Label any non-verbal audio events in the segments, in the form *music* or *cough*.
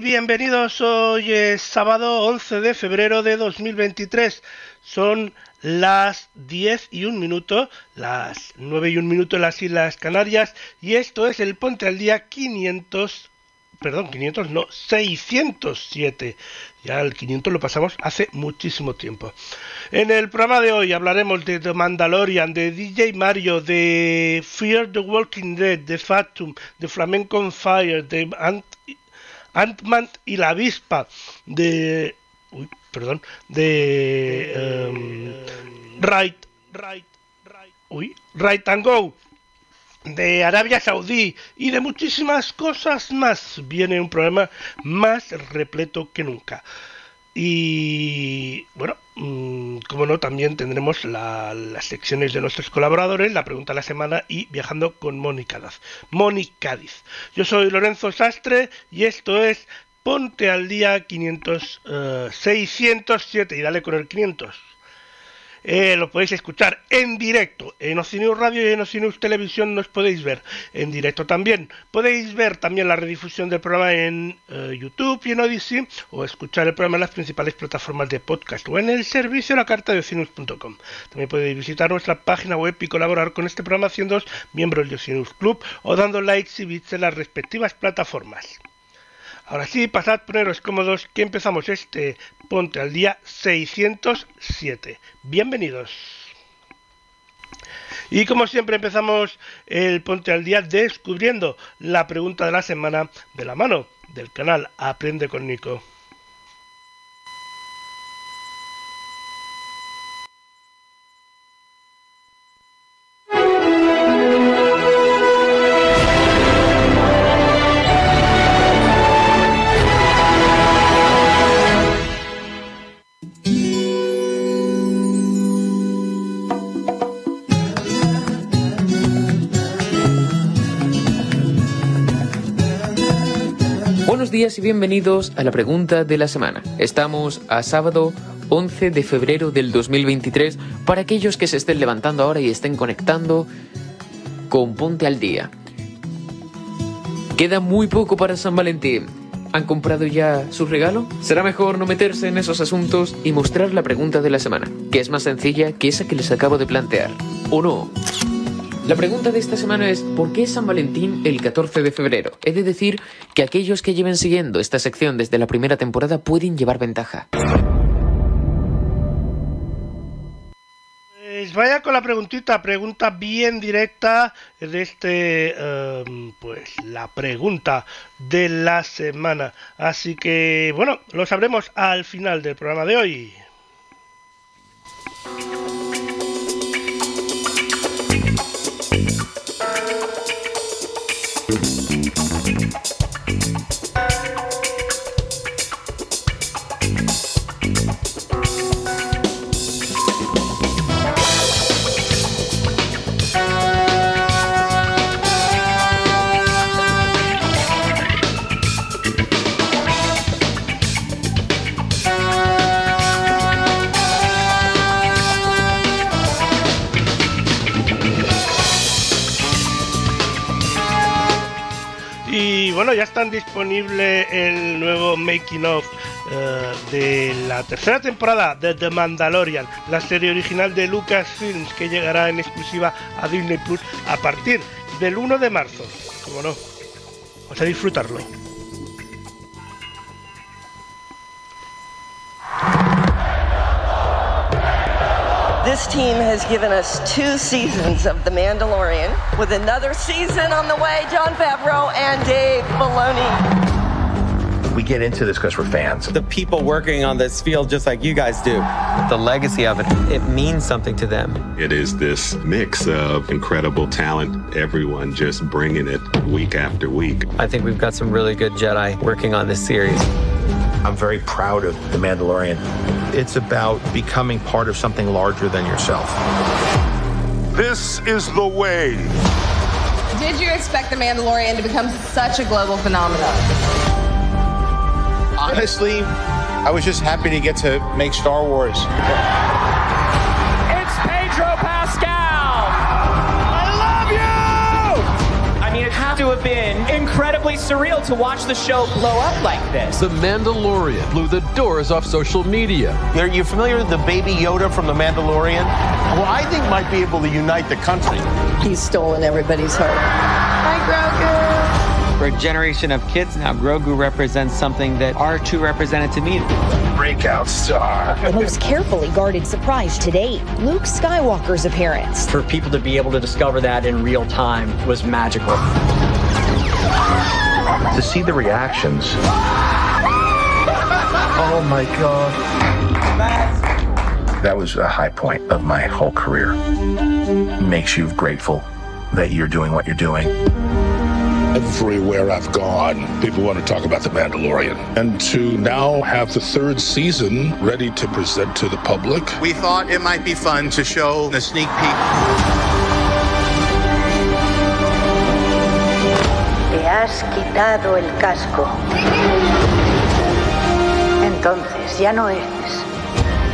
Bienvenidos. Hoy es sábado 11 de febrero de 2023. Son las 10 y un minuto, las 9 y un minuto en las Islas Canarias y esto es el Ponte al Día 500, perdón, 500 no, 607. Ya el 500 lo pasamos hace muchísimo tiempo. En el programa de hoy hablaremos de The Mandalorian, de DJ Mario, de Fear the Walking Dead, de Fatum, de Flamenco on Fire, de Ant Ant-Man y la avispa de uy, perdón, de em, Right Right Right uy, Right and Go de Arabia Saudí y de muchísimas cosas más. Viene un programa más repleto que nunca. Y bueno, mm, como no, también tendremos la- las secciones de nuestros colaboradores, la pregunta de la semana y viajando con Mónica Cádiz. Moni Cádiz. Yo soy Lorenzo Sastre y esto es Ponte al Día 500, eh, 607 y dale con el 500. Eh, lo podéis escuchar en directo en Ocinus Radio y en Ocinus Televisión nos podéis ver en directo también. Podéis ver también la redifusión del programa en eh, YouTube y en Odyssey o escuchar el programa en las principales plataformas de podcast o en el servicio la carta de Ocinus.com. También podéis visitar nuestra página web y colaborar con este programa siendo miembros de Ocinus Club o dando likes y bits en las respectivas plataformas. Ahora sí, pasad, poneros cómodos, que empezamos este Ponte al Día 607. Bienvenidos. Y como siempre empezamos el Ponte al Día descubriendo la pregunta de la semana de la mano del canal Aprende con Nico. Y bienvenidos a la pregunta de la semana. Estamos a sábado 11 de febrero del 2023 para aquellos que se estén levantando ahora y estén conectando con Ponte al Día. Queda muy poco para San Valentín. ¿Han comprado ya su regalo? Será mejor no meterse en esos asuntos y mostrar la pregunta de la semana, que es más sencilla que esa que les acabo de plantear. ¿O no? La pregunta de esta semana es ¿por qué es San Valentín el 14 de febrero? He de decir que aquellos que lleven siguiendo esta sección desde la primera temporada pueden llevar ventaja. Pues vaya con la preguntita, pregunta bien directa de este, em, pues la pregunta de la semana. Así que, bueno, lo sabremos al final del programa de hoy. Ya está disponible el nuevo making of eh, de la tercera temporada de The Mandalorian, la serie original de Lucasfilms que llegará en exclusiva a Disney Plus a partir del 1 de marzo. Como no, vamos a disfrutarlo. This team has given us two seasons of The Mandalorian, with another season on the way. John Favreau and Dave Filoni. We get into this because we're fans. The people working on this feel just like you guys do. The legacy of it, it means something to them. It is this mix of incredible talent, everyone just bringing it week after week. I think we've got some really good Jedi working on this series. I'm very proud of The Mandalorian. It's about becoming part of something larger than yourself. This is the way. Did you expect The Mandalorian to become such a global phenomenon? Honestly, I was just happy to get to make Star Wars. It's Pedro Pascal! I love you! I mean, it had to have been incredibly surreal to watch the show blow up like this. The Mandalorian blew the doors off social media. Are you familiar with the baby Yoda from The Mandalorian? Well, I think might be able to unite the country. He's stolen everybody's heart. Hi, Grogu! For a generation of kids now, Grogu represents something that R2 represented to me. Breakout star. The most carefully guarded surprise to date Luke Skywalker's appearance. For people to be able to discover that in real time was magical. To see the reactions. Oh my God. That was a high point of my whole career. Makes you grateful that you're doing what you're doing. Everywhere I've gone, people want to talk about The Mandalorian. And to now have the third season ready to present to the public. We thought it might be fun to show a sneak peek. Has quitado el casco. Entonces ya no eres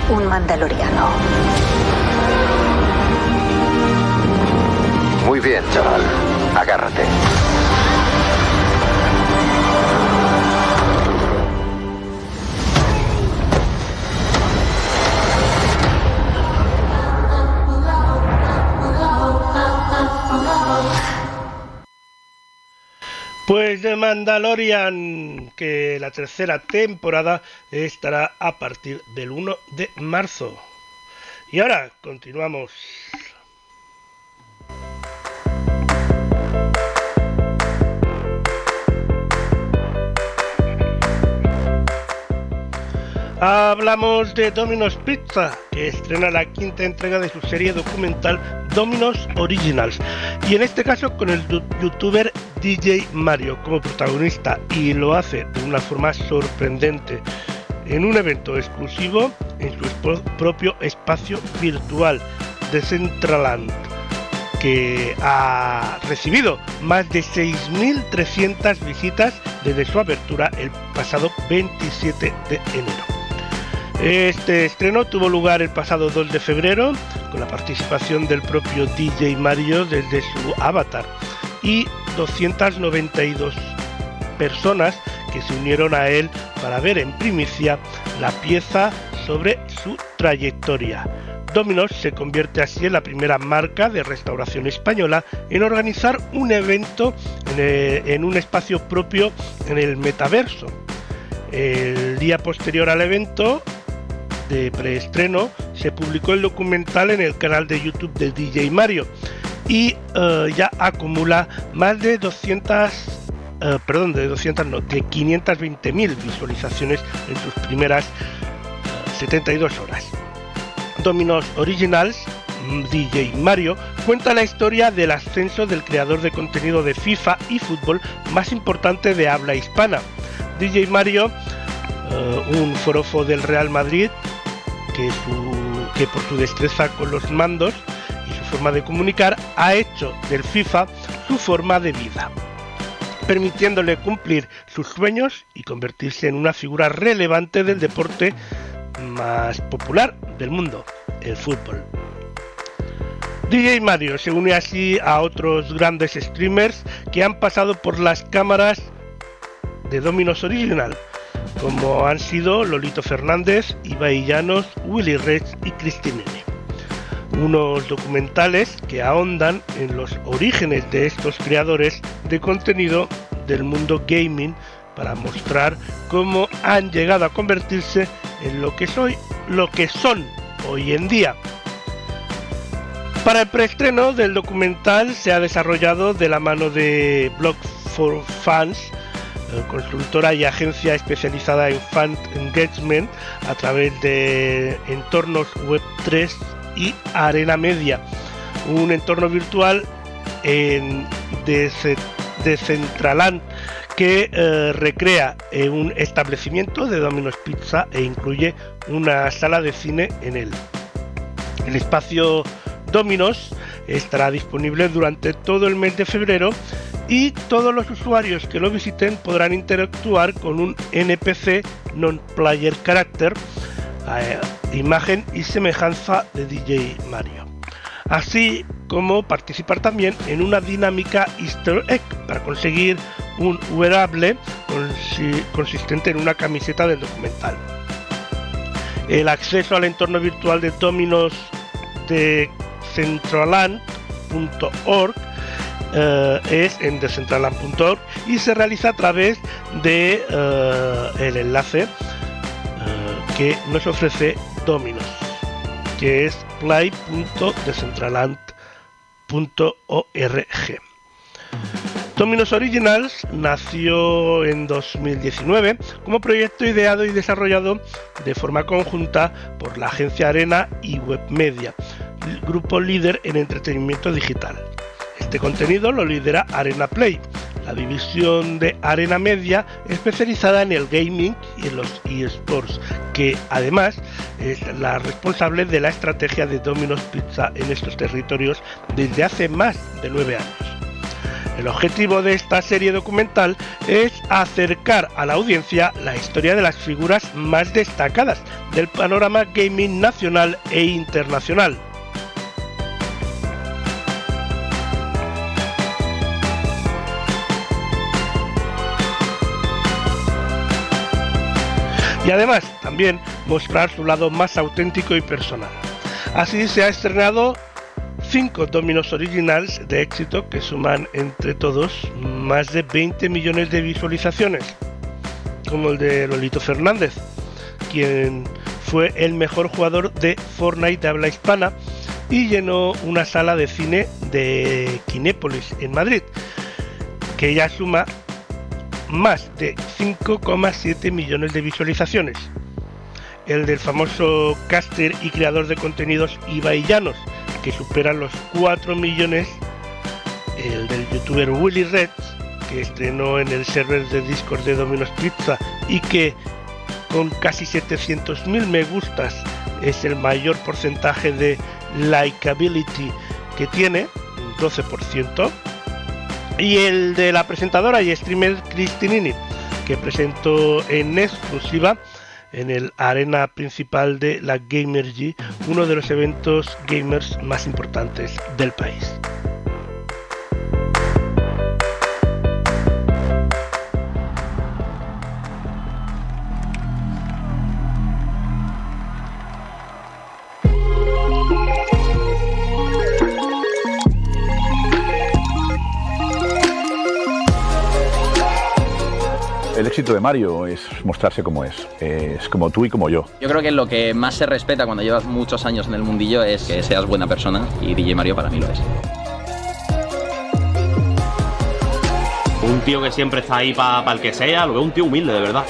un mandaloriano. Muy bien, chaval. Agárrate. Pues de Mandalorian, que la tercera temporada estará a partir del 1 de marzo. Y ahora continuamos. Hablamos de Domino's Pizza, que estrena la quinta entrega de su serie documental Domino's Originals, y en este caso con el youtuber DJ Mario como protagonista, y lo hace de una forma sorprendente en un evento exclusivo en su propio espacio virtual de Centraland que ha recibido más de 6.300 visitas desde su apertura el pasado 27 de enero. Este estreno tuvo lugar el pasado 2 de febrero con la participación del propio DJ Mario desde su avatar y 292 personas que se unieron a él para ver en primicia la pieza sobre su trayectoria. Domino's se convierte así en la primera marca de restauración española en organizar un evento en, un espacio propio en el metaverso. El día posterior al evento, de preestreno se publicó el documental en el canal de YouTube de DJ Mario y uh, ya acumula más de 200 uh, perdón de 200 no de 520.000 visualizaciones en sus primeras uh, 72 horas Dominos Originals DJ Mario cuenta la historia del ascenso del creador de contenido de FIFA y fútbol más importante de habla hispana. DJ Mario, un forofo del Real Madrid, que, por su destreza con los mandos y su forma de comunicar ha hecho del FIFA su forma de vida, permitiéndole cumplir sus sueños y convertirse en una figura relevante del deporte más popular del mundo, el fútbol. DJ Mario se une así a otros grandes streamers que han pasado por las cámaras de Dominos Original, como han sido Lolito Fernández, Ibai Llanos, Willy Rex y Cristinini. Unos documentales que ahondan en los orígenes de estos creadores de contenido del mundo gaming para mostrar cómo han llegado a convertirse en lo que soy, lo que son hoy en día. Para el preestreno del documental se ha desarrollado de la mano de Blog for Fans, eh, consultora y agencia especializada en fan engagement a través de entornos web 3 y Arena Media, un entorno virtual en Decentraland que eh, recrea un establecimiento de Domino's Pizza e incluye una sala de cine en él. El espacio Dominos estará disponible durante todo el mes de febrero y todos los usuarios que lo visiten podrán interactuar con un NPC non-player character, eh, imagen y semejanza de DJ Mario. Así como participar también en una dinámica Easter egg para conseguir un wearable consistente en una camiseta del documental. El acceso al entorno virtual de Dominos de centraland.org eh, es en decentraland.org y se realiza a través de eh, el enlace eh, que nos ofrece Dominos, que es play.decentraland.org. Dominos Originals nació en 2019 como proyecto ideado y desarrollado de forma conjunta por la agencia Arena y Webmedia, grupo líder en entretenimiento digital. Este contenido lo lidera Arena Play, la división de Arena Media especializada en el gaming y en los eSports, que además es la responsable de la estrategia de Domino's Pizza en estos territorios desde hace más de nueve años. El objetivo de esta serie documental es acercar a la audiencia la historia de las figuras más destacadas del panorama gaming nacional e internacional. Y además también mostrar su lado más auténtico y personal. Así se ha estrenado 5 Dominos Originals de éxito que suman entre todos más de 20 millones de visualizaciones, como el de Lolito Fernández, quien fue el mejor jugador de Fortnite de habla hispana y llenó una sala de cine de Kinépolis en Madrid, que ya suma más de 5,7 millones de visualizaciones. El del famoso caster y creador de contenidos Ibai Llanos, que supera los 4 millones el del youtuber Willy Red, que estrenó en el server de Discord de Domino's Pizza y que con casi 700.000 me gustas es el mayor porcentaje de likability que tiene, un 12%, y el de la presentadora y streamer Cristinini, que presentó en exclusiva en el arena principal de la Gamergy, uno de los eventos gamers más importantes del país. El éxito de Mario es mostrarse como es, es como tú y como yo. Yo creo que lo que más se respeta cuando llevas muchos años en el mundillo es que seas buena persona y DJ Mario para mí lo es. Un tío que siempre está ahí para el que sea, lo veo un tío humilde, de verdad.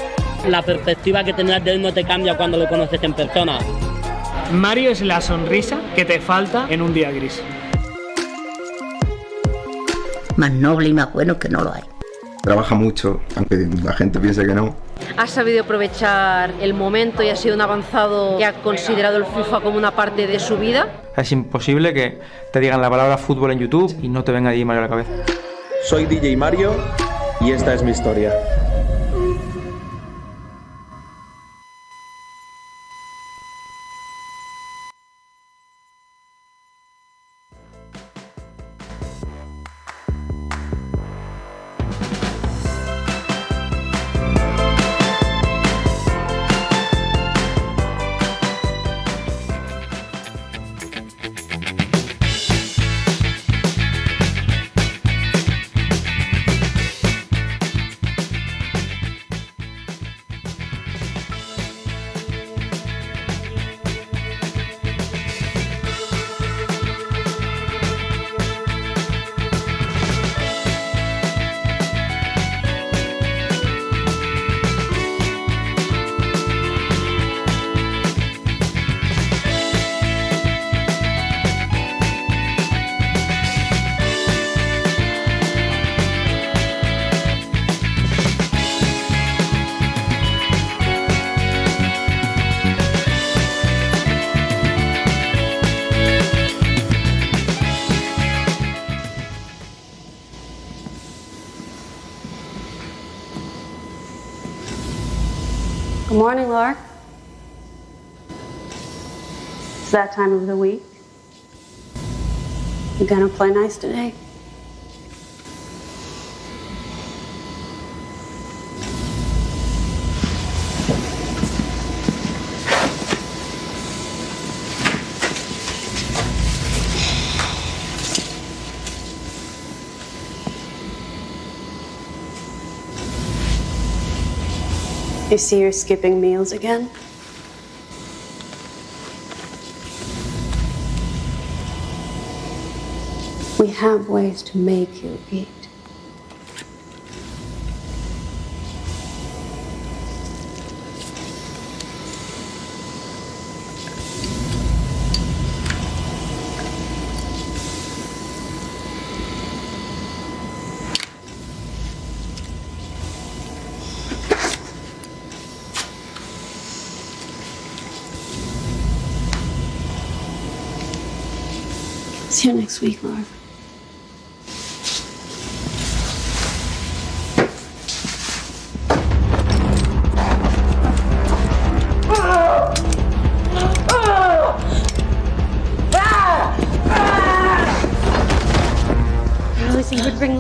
La perspectiva que tendrás de él no te cambia cuando lo conoces en persona. Mario es la sonrisa que te falta en un día gris. Más noble y más bueno que no lo hay. Trabaja mucho, aunque la gente piense que no. Ha sabido aprovechar el momento y ha sido un avanzado que ha considerado el FIFA como una parte de su vida. Es imposible que te digan la palabra fútbol en YouTube y no te venga DJ Mario a la cabeza. Soy DJ Mario y esta es mi historia. It's that time of the week. You gonna play nice today? You see you're skipping meals again? Have ways to make you eat. See you next week, Laura.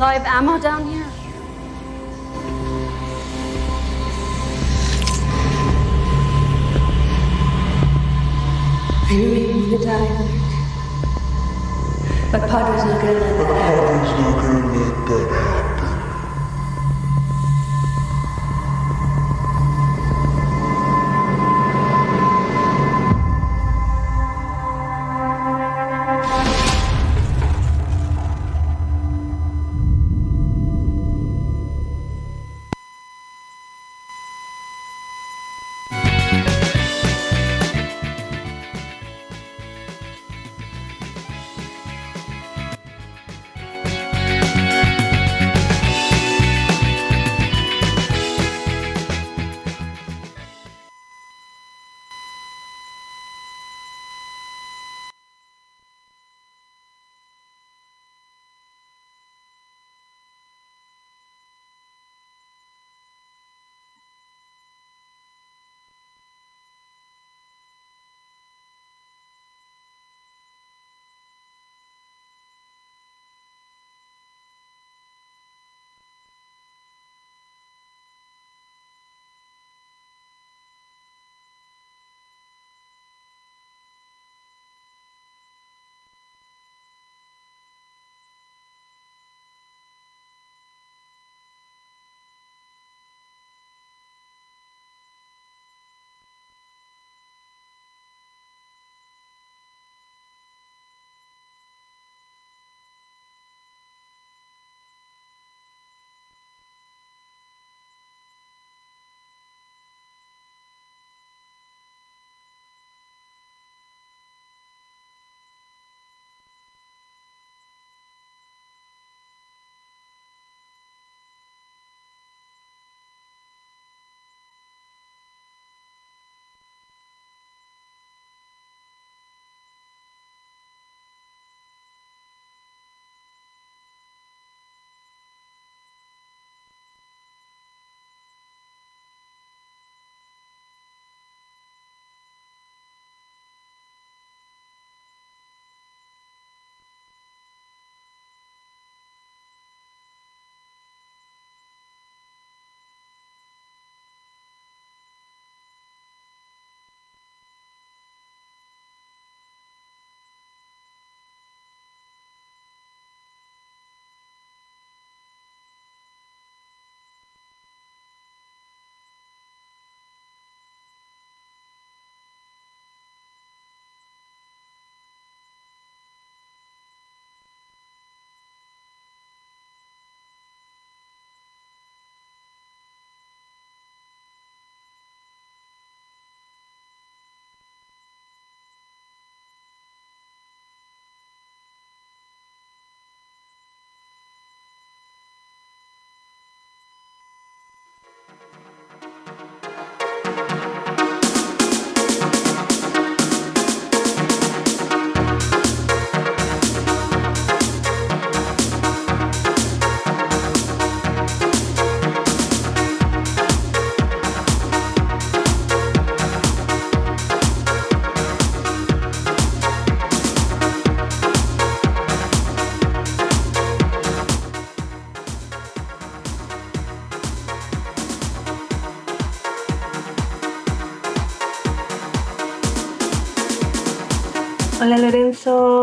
Live ammo down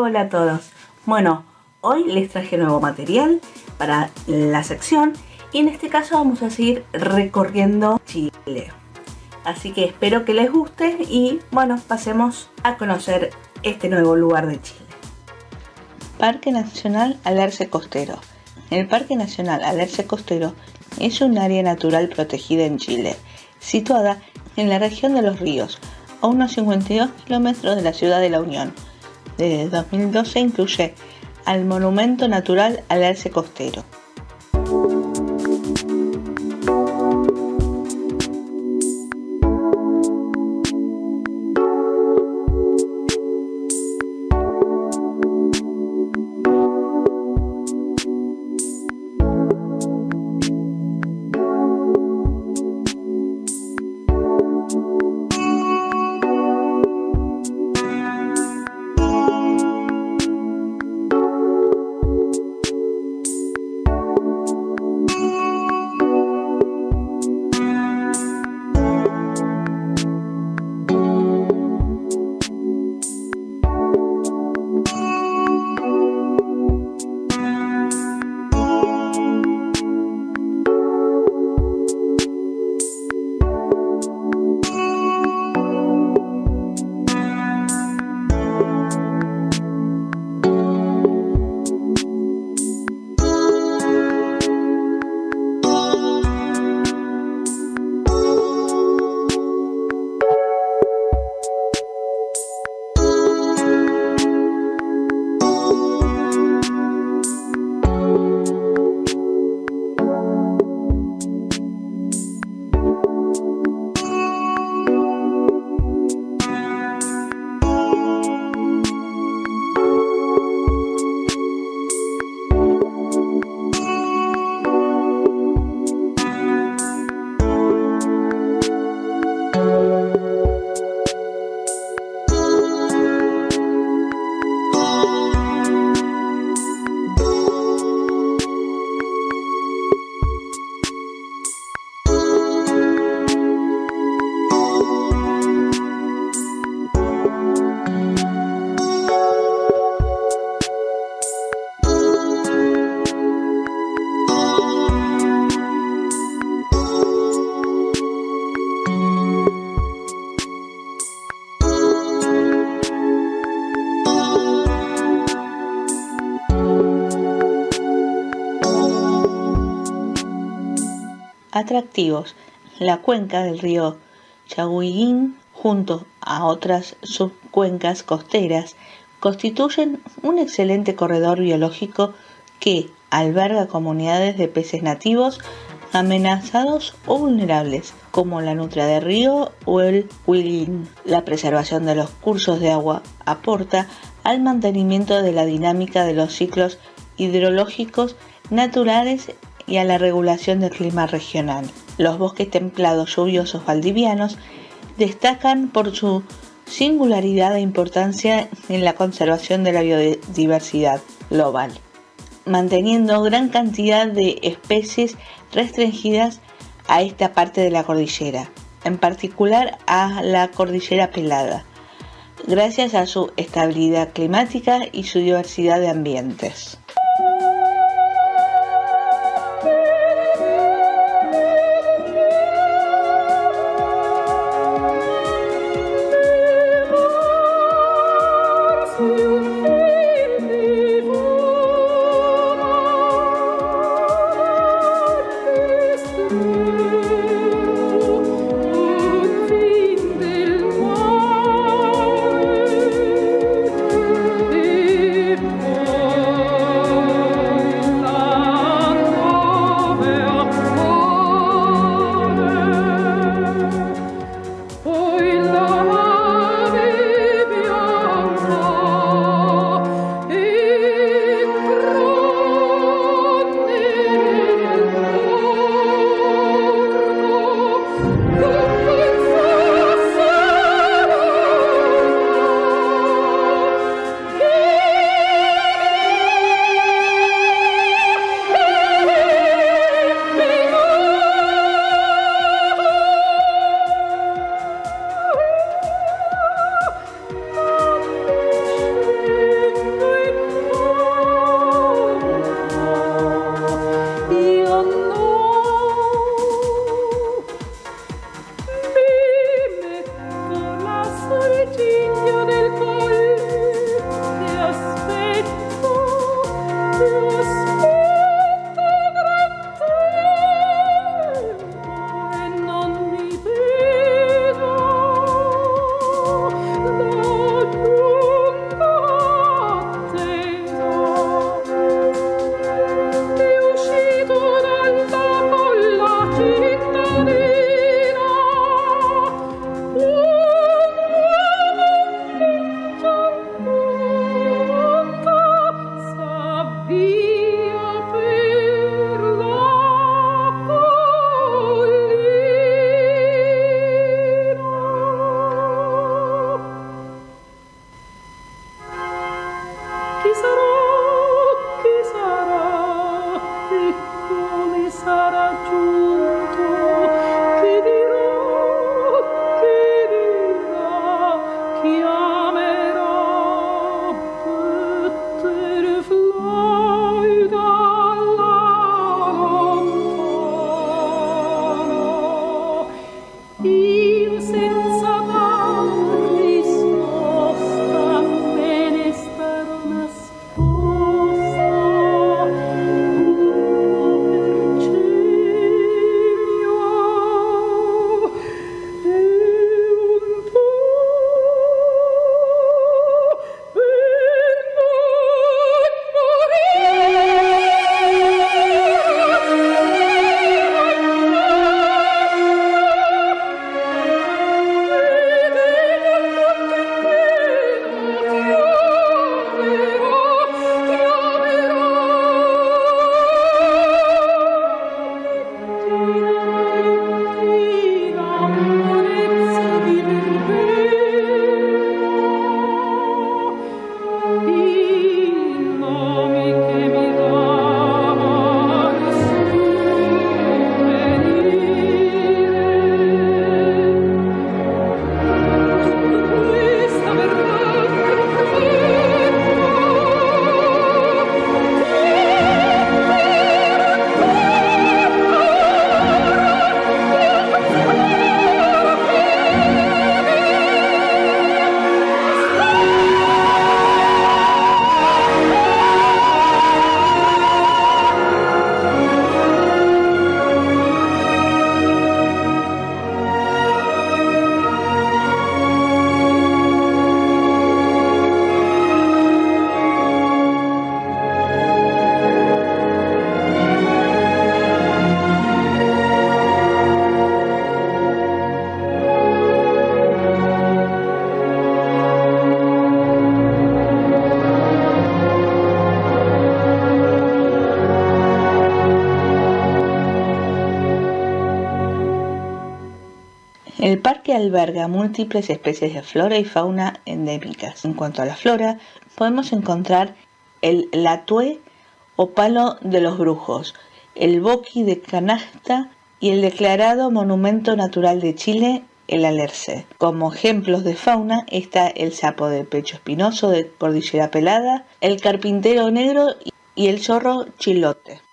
hola a todos. Bueno, hoy les traje nuevo material para la sección y en este caso vamos a seguir recorriendo Chile. Así que espero que les guste y bueno, pasemos a conocer este nuevo lugar de Chile. Parque Nacional Alerce Costero. El Parque Nacional Alerce Costero es un área natural protegida en Chile, situada en la región de los ríos, a unos 52 kilómetros de la ciudad de La Unión. Desde 2012 incluye al Monumento Natural Alerce Costero. Atractivos. La cuenca del río Chaguín, junto a otras subcuencas costeras, constituyen un excelente corredor biológico que alberga comunidades de peces nativos amenazados o vulnerables, como la nutria de río o el huilín. La preservación de los cursos de agua aporta al mantenimiento de la dinámica de los ciclos hidrológicos naturales y a la regulación del clima regional. Los bosques templados lluviosos valdivianos destacan por su singularidad e importancia en la conservación de la biodiversidad global, manteniendo gran cantidad de especies restringidas a esta parte de la cordillera, en particular a la cordillera pelada, gracias a su estabilidad climática y su diversidad de ambientes. Alberga múltiples especies de flora y fauna endémicas. En cuanto a la flora, podemos encontrar el latue o palo de los brujos, el boqui de canasta y el declarado Monumento Natural de Chile, el alerce. Como ejemplos de fauna está el sapo de pecho espinoso de cordillera pelada, el carpintero negro y el zorro chilote.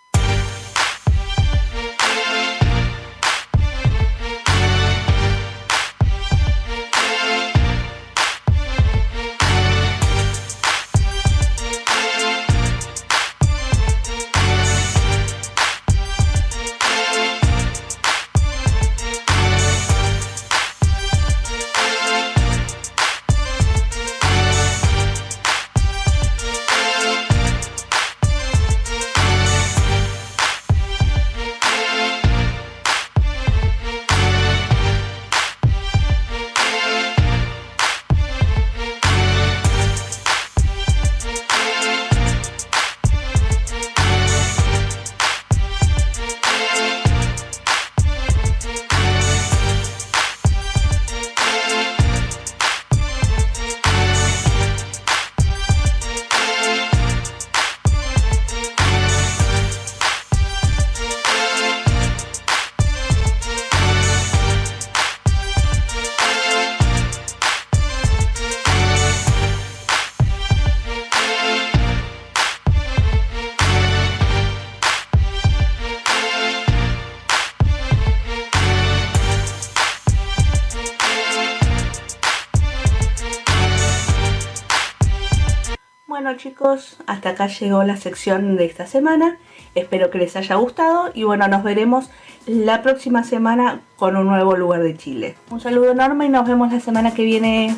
Hasta acá llegó la sección de esta semana. Espero que les haya gustado y bueno, nos veremos la próxima semana con un nuevo lugar de Chile. Un saludo enorme y nos vemos la semana que viene.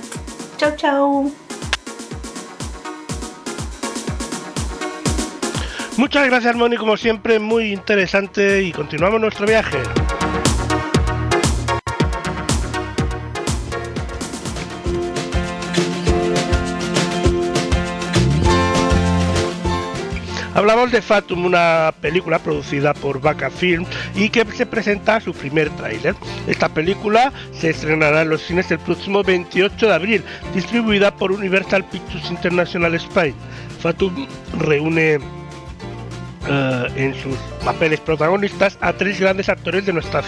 Chau chau. Muchas gracias Moni, como siempre, muy interesante y continuamos nuestro viaje. Hablamos de Fatum, una película producida por Vaca Film y que se presenta su primer tráiler. Esta película se estrenará en los cines el próximo 28 de abril, distribuida por Universal Pictures International Spain. Fatum reúne uh, en sus papeles protagonistas a tres grandes actores de nuestra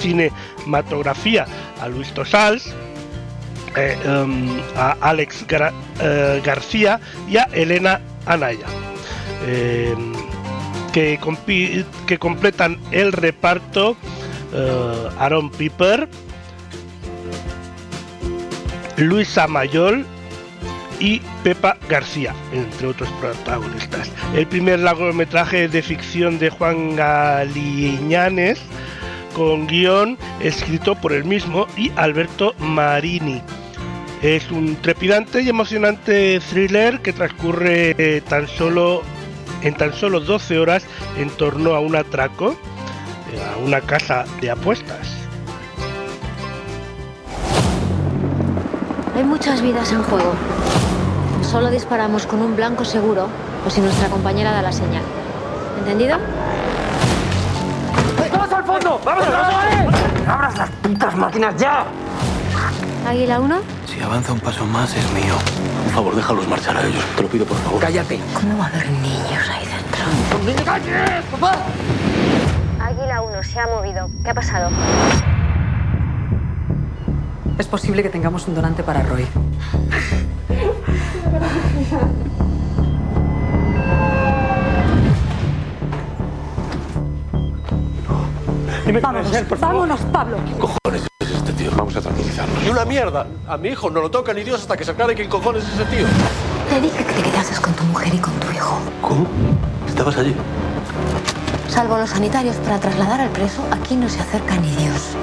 cinematografía, a Luis Tosals, eh, um, a Alex uh, García y a Elena Anaya. Eh, que, que, completan el reparto uh, Aaron Piper, Luisa Mayol y Pepa García, entre otros protagonistas. El primer largometraje de ficción de Juan Galiñanes, con guion escrito por él mismo y Alberto Marini. Es un trepidante y emocionante thriller que transcurre tan solo en tan solo 12 horas en torno a un atraco a una casa de apuestas. Hay muchas vidas en juego. Solo disparamos con un blanco seguro o si nuestra compañera da la señal. ¿Entendido? ¡Todos al fondo! ¡Vamos, vamos! ¡Abras las putas máquinas ya! ¿Águila 1? Si avanza un paso más es mío. Por favor, déjalos marchar a ellos. Te lo pido, por favor. Cállate. ¿Cómo va a haber niños ahí dentro? ¡Cállate, papá! Águila 1 se ha movido. ¿Qué ha pasado? Es posible que tengamos un donante para Roy. Vámonos, vámonos, Pablo. Vamos a tranquilizarnos. Ni una mierda. A mi hijo no lo toca ni Dios hasta que se aclare quién cojones es ese tío. Te dije que te quedases con tu mujer y con tu hijo. ¿Cómo? ¿Estabas allí? Salvo los sanitarios para trasladar al preso, aquí no se acerca ni Dios.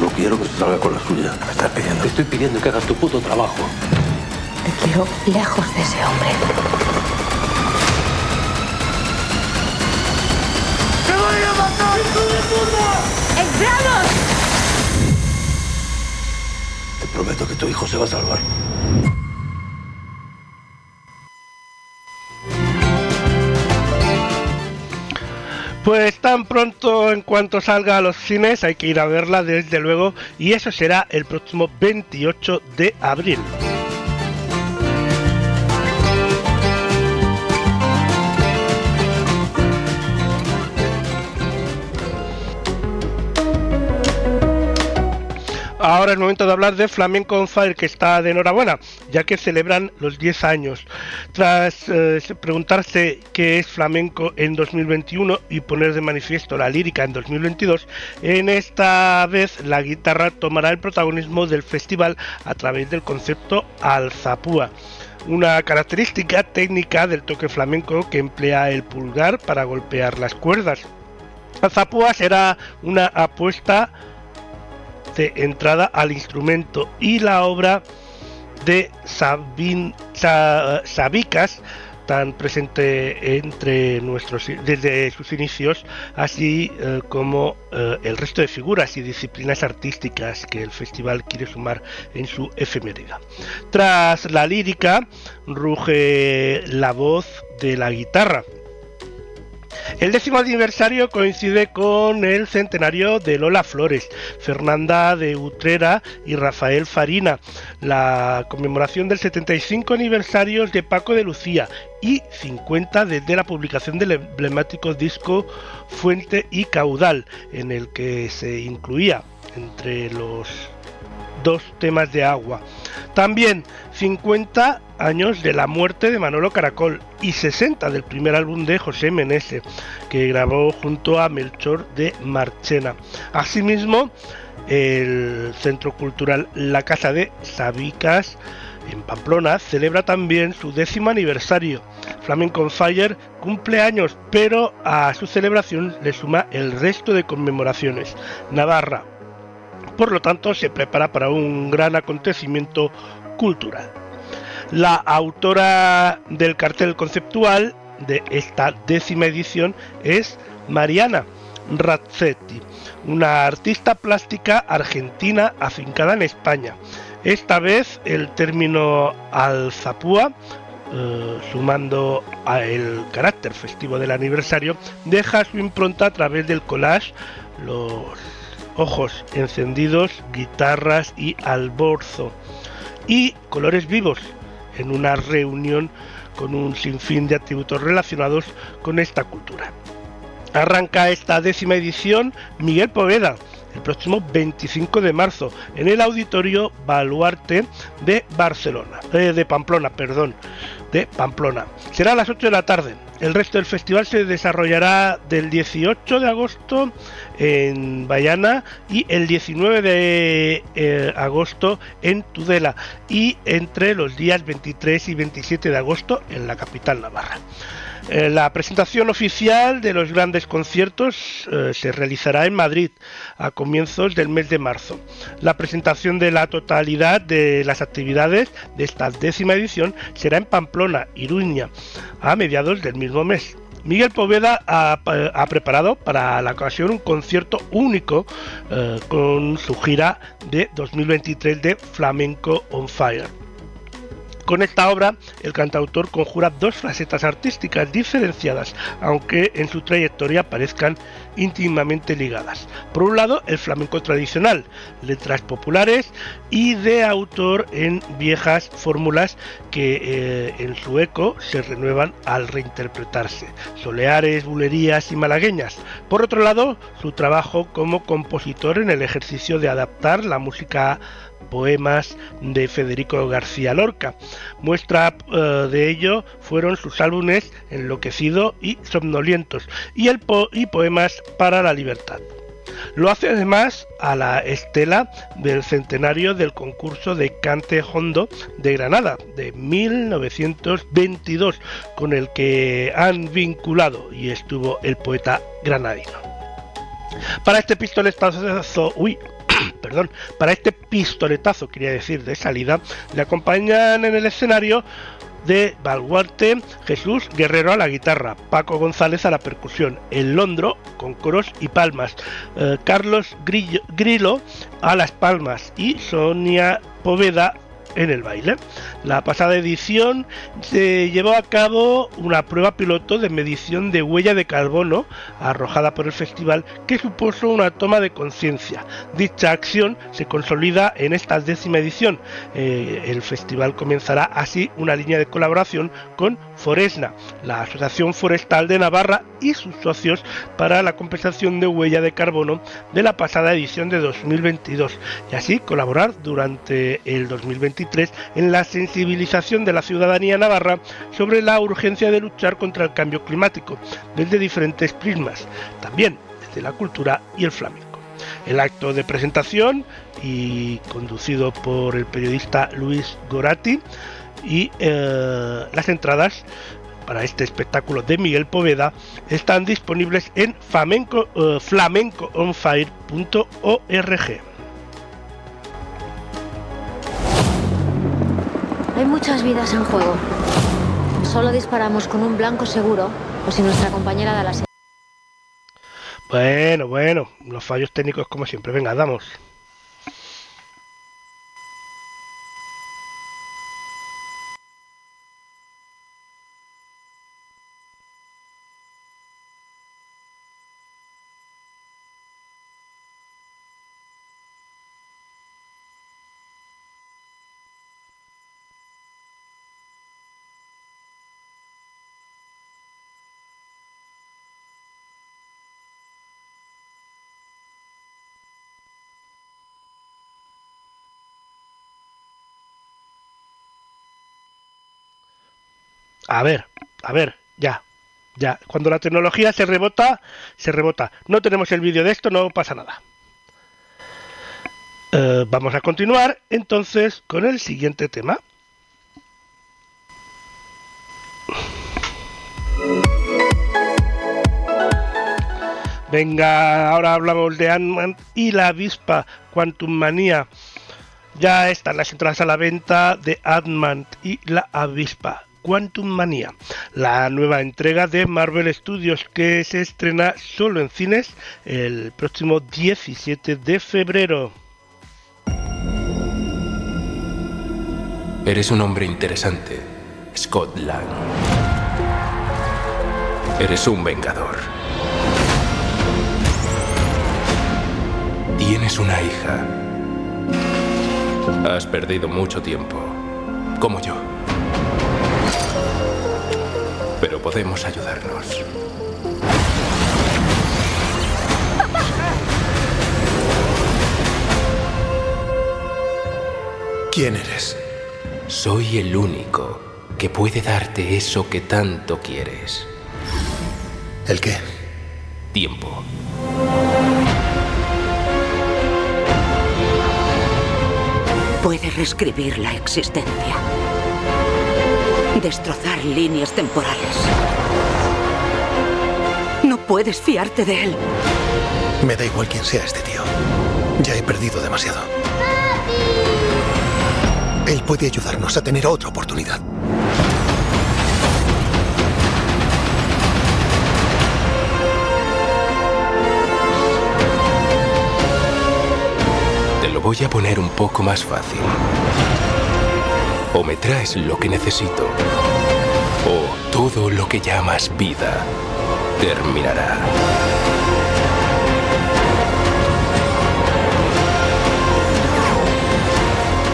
No quiero que se salga con la suya. ¿Qué me estás pidiendo? Te estoy pidiendo que hagas tu puto trabajo. Te quiero lejos de ese hombre. De! ¡Entramos! Te prometo que tu hijo se va a salvar. Pues tan pronto en cuanto salga a los cines hay que ir a verla desde luego y eso será el próximo 28 de abril. Ahora es momento de hablar de Flamenco on Fire, que está de enhorabuena, ya que celebran los 10 años. Tras eh, preguntarse qué es flamenco en 2021 y poner de manifiesto la lírica en 2022, en esta vez la guitarra tomará el protagonismo del festival a través del concepto alzapúa una característica técnica del toque flamenco que emplea el pulgar para golpear las cuerdas. Alzapúa será una apuesta de entrada al instrumento y la obra de Sabin, Sabicas tan presente entre nuestros desde sus inicios, así eh, como eh, el resto de figuras y disciplinas artísticas que el festival quiere sumar en su efeméride. Tras la lírica, ruge la voz de la guitarra, el décimo aniversario coincide con el centenario de Lola Flores, Fernanda de Utrera y Rafael Farina, la conmemoración del 75 aniversario de Paco de Lucía y 50 desde la publicación del emblemático disco Fuente y Caudal, en el que se incluía entre los dos temas de agua. También 50 años de la muerte de Manolo Caracol y 60 del primer álbum de José Menese, que grabó junto a Melchor de Marchena. Asimismo, el Centro Cultural La Casa de Sabicas en Pamplona celebra también su décimo aniversario. Flamenco Fire cumple años, pero a su celebración le suma el resto de conmemoraciones. Navarra, por lo tanto, se prepara para un gran acontecimiento cultural. La autora del cartel conceptual de esta décima edición es Mariana Razzetti, una artista plástica argentina afincada en España. Esta vez el término alzapúa, eh, sumando a el carácter festivo del aniversario, deja su impronta a través del collage, los ojos encendidos, guitarras y alborzo. Y colores vivos en una reunión con un sinfín de atributos relacionados con esta cultura. Arranca esta décima edición Miguel Poveda el próximo 25 de marzo en el auditorio Baluarte de Barcelona, eh, de Pamplona, perdón, de Pamplona. Será a las 8 de la tarde. El resto del festival se desarrollará del 18 de agosto en Bayana y el 19 de eh, agosto en Tudela y entre los días 23 y 27 de agosto en la capital navarra. Eh, la presentación oficial de los grandes conciertos eh, se realizará en Madrid a comienzos del mes de marzo. La presentación de la totalidad de las actividades de esta décima edición será en Pamplona, Iruña, a mediados del mismo mes. Miguel Poveda ha, preparado para la ocasión un concierto único eh, con su gira de 2023 de Flamenco on Fire. Con esta obra, el cantautor conjura dos facetas artísticas diferenciadas, aunque en su trayectoria parezcan íntimamente ligadas. Por un lado, el flamenco tradicional, letras populares y de autor en viejas fórmulas que eh, en su eco se renuevan al reinterpretarse, soleares, bulerías y malagueñas. Por otro lado, su trabajo como compositor en el ejercicio de adaptar la música poemas de Federico García Lorca. Muestra eh, de ello fueron sus álbumes Enloquecido y Somnolientos y, el y poemas para la libertad. Lo hace además a la estela del centenario del concurso de Cante Hondo de Granada de 1922, con el que han vinculado y estuvo el poeta granadino. Para este pistoletazo, uy, *clears throat* perdón, para este pistoletazo, quería decir, de salida, le acompañan en el escenario de Balguarte, Jesús Guerrero a la guitarra, Paco González a la percusión, El Londro con coros y palmas, eh, Carlos Grillo, Grillo a las palmas y Sonia Poveda en el baile. La pasada edición se llevó a cabo una prueba piloto de medición de huella de carbono arrojada por el festival que supuso una toma de conciencia. Dicha acción se consolida en esta décima edición. Eh, el festival comenzará así una línea de colaboración con Foresna, la Asociación Forestal de Navarra y sus socios para la compensación de huella de carbono de la pasada edición de 2022 y así colaborar durante el 2023 en la sensibilización de la ciudadanía navarra sobre la urgencia de luchar contra el cambio climático desde diferentes prismas, también desde la cultura y el flamenco. El acto de presentación y conducido por el periodista Luis Gorati y eh, las entradas para este espectáculo de Miguel Poveda están disponibles en flamenco, eh, flamencoonfire.org. Hay muchas vidas en juego. Solo disparamos con un blanco seguro o si nuestra compañera da la señal. Bueno, bueno, los fallos técnicos como siempre. Venga, damos. A ver, a ver, ya, ya. Cuando la tecnología se rebota, se rebota. No tenemos el vídeo de esto, no pasa nada. Eh, vamos a continuar entonces con el siguiente tema. Venga, ahora hablamos de Ant-Man y la avispa Quantum Manía. Ya están las entradas a la venta de Ant-Man y la avispa. Quantum Manía, la nueva entrega de Marvel Studios que se estrena solo en cines el próximo 17 de febrero. Eres un hombre interesante, Scott Lang. Eres un vengador. Tienes una hija. Has perdido mucho tiempo, como yo. Podemos ayudarnos. ¿Quién eres? Soy el único que puede darte eso que tanto quieres. ¿El qué? Tiempo. Puede reescribir la existencia. Destrozar líneas temporales. No puedes fiarte de él. Me da igual quién sea este tío. Ya he perdido demasiado. Él puede ayudarnos a tener otra oportunidad. Te lo voy a poner un poco más fácil. O me traes lo que necesito, o todo lo que llamas vida terminará.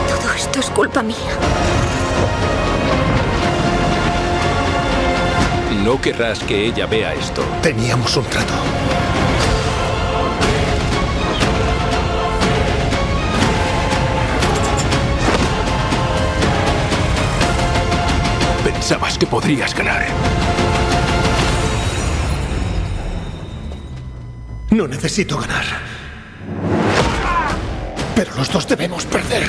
Todo esto es culpa mía. No querrás que ella vea esto. Teníamos un trato. Pensabas que podrías ganar. No necesito ganar. Pero los dos debemos perder.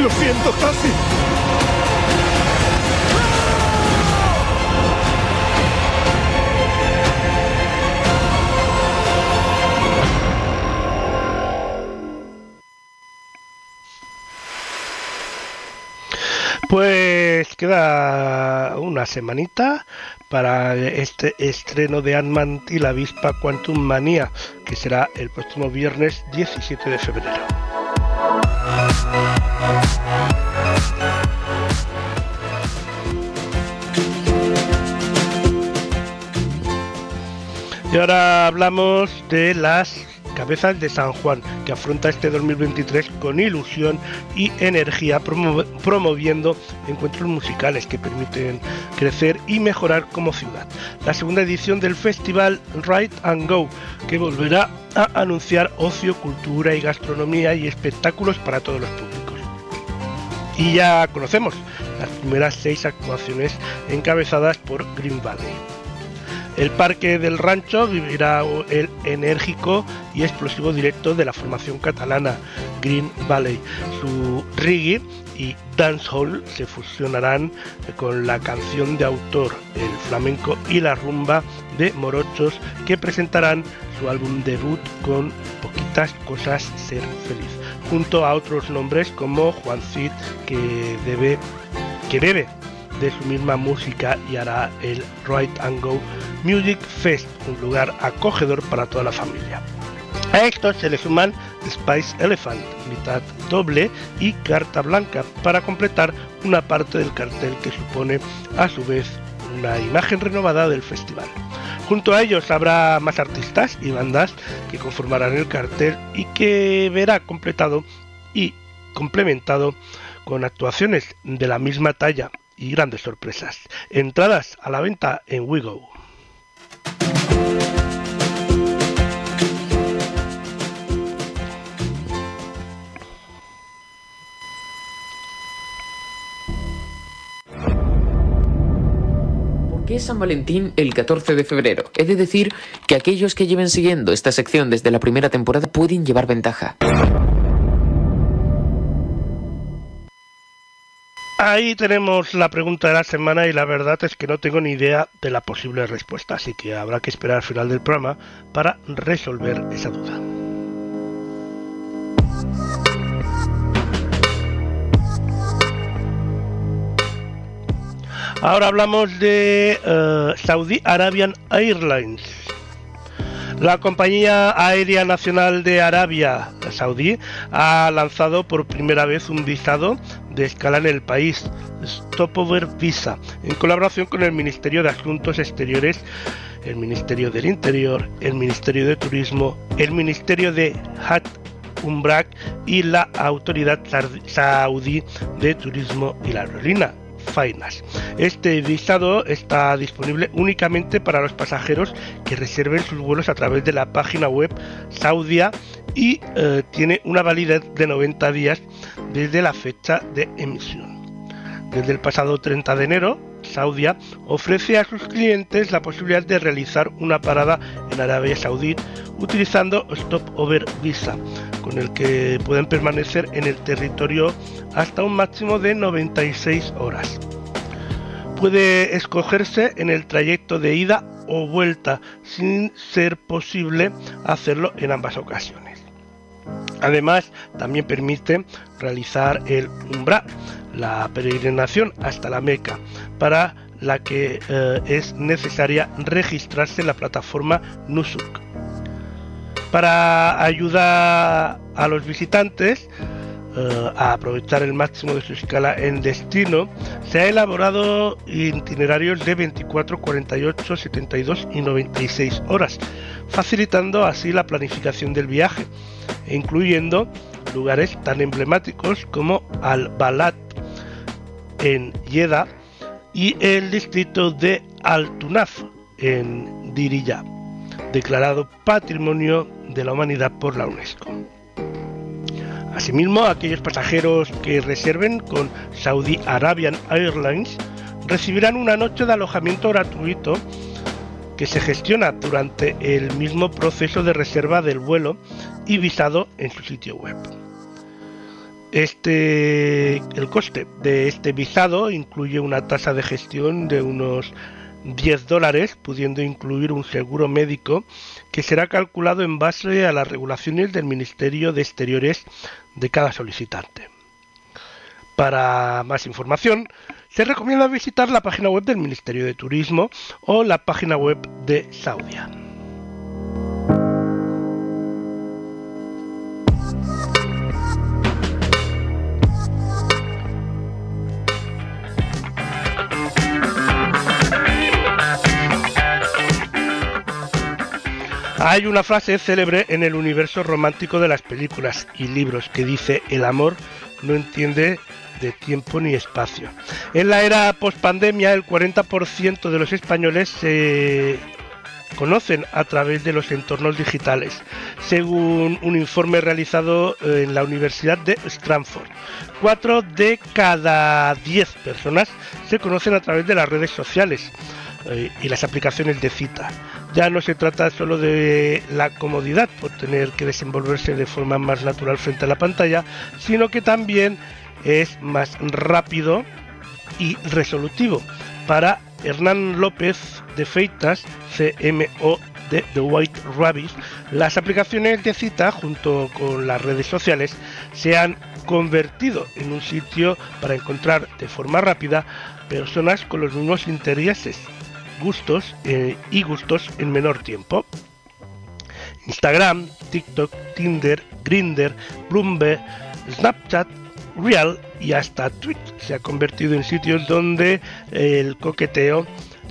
Lo siento, casi. Pues queda una semanita para este estreno de Ant-Man y la avispa Quantum Manía, que será el próximo viernes 17 de febrero. Y ahora hablamos de las cabezas de San Juan, que afronta este 2023 con ilusión y energía, promoviendo encuentros musicales que permiten crecer y mejorar como ciudad. La segunda edición del festival Ride and Go, que volverá a anunciar ocio, cultura y gastronomía y espectáculos para todos los públicos. Y ya conocemos las primeras seis actuaciones encabezadas por Green Valley. El Parque del Rancho vivirá el enérgico y explosivo directo de la formación catalana Green Valley. Su reggae y dancehall se fusionarán con la canción de autor, el flamenco y la rumba de Morochos que presentarán su álbum debut con Poquitas cosas ser feliz, junto a otros nombres como Juan Cid que debe que bebe de su misma música y hará el Right and Go Music Fest, un lugar acogedor para toda la familia. A esto se le suman Spice Elephant, mitad doble y carta blanca, para completar una parte del cartel que supone a su vez una imagen renovada del festival. Junto a ellos habrá más artistas y bandas que conformarán el cartel y que verá completado y complementado con actuaciones de la misma talla y grandes sorpresas. Entradas a la venta en WeGo. ¿Por qué es San Valentín el 14 de febrero? He de decir que aquellos que lleven siguiendo esta sección desde la primera temporada pueden llevar ventaja. Ahí tenemos la pregunta de la semana y la verdad es que no tengo ni idea de la posible respuesta, así que habrá que esperar al final del programa para resolver esa duda. Ahora hablamos de uh, Saudi Arabian Airlines. La compañía aérea nacional de Arabia Saudí ha lanzado por primera vez un visado de escala en el país, Stopover Visa, en colaboración con el Ministerio de Asuntos Exteriores, el Ministerio del Interior, el Ministerio de Turismo, el Ministerio de Hajj Umrak y la Autoridad Saudí de Turismo y la Aerolínea, Este visado está disponible únicamente para los pasajeros que reserven sus vuelos a través de la página web Saudia y eh, tiene una validez de 90 días desde la fecha de emisión. Desde el pasado 30 de enero, Saudia ofrece a sus clientes la posibilidad de realizar una parada en Arabia Saudí utilizando Stopover Visa, con el que pueden permanecer en el territorio hasta un máximo de 96 horas. Puede escogerse en el trayecto de ida o vuelta, sin ser posible hacerlo en ambas ocasiones. Además, también permite realizar el Umrah, la peregrinación hasta la Meca, para la que eh, es necesaria registrarse en la plataforma Nusuk. Para ayudar a los visitantes eh, a aprovechar el máximo de su escala en destino, se ha elaborado itinerarios de 24, 48, 72 y 96 horas, facilitando así la planificación del viaje, incluyendo lugares tan emblemáticos como Al-Balat en Jeddah y el distrito de Al-Tunaf en Diriyah, declarado Patrimonio de la Humanidad por la UNESCO. Asimismo, aquellos pasajeros que reserven con Saudi Arabian Airlines recibirán una noche de alojamiento gratuito que se gestiona durante el mismo proceso de reserva del vuelo y visado en su sitio web. Este, el coste de este visado incluye una tasa de gestión de unos 10 dólares, pudiendo incluir un seguro médico que será calculado en base a las regulaciones del Ministerio de Exteriores de cada solicitante. Para más información, se recomienda visitar la página web del Ministerio de Turismo o la página web de Saudia. Hay una frase célebre en el universo romántico de las películas y libros que dice el amor no entiende de tiempo ni espacio. En la era post-pandemia, el 40% de los españoles se conocen a través de los entornos digitales, según un informe realizado en la Universidad de Stanford. Cuatro de cada diez personas se conocen a través de las redes sociales eh, y las aplicaciones de cita. Ya no se trata solo de la comodidad por tener que desenvolverse de forma más natural frente a la pantalla, sino que también es más rápido y resolutivo. Para Hernán López de Feitas, CMO de The White Rabbit, las aplicaciones de cita junto con las redes sociales se han convertido en un sitio para encontrar de forma rápida personas con los mismos intereses, gustos eh, y gustos en menor tiempo. Instagram, TikTok, Tinder, Grinder, Bloomberg, Snapchat, Real y hasta Twitch se ha convertido en sitios donde el coqueteo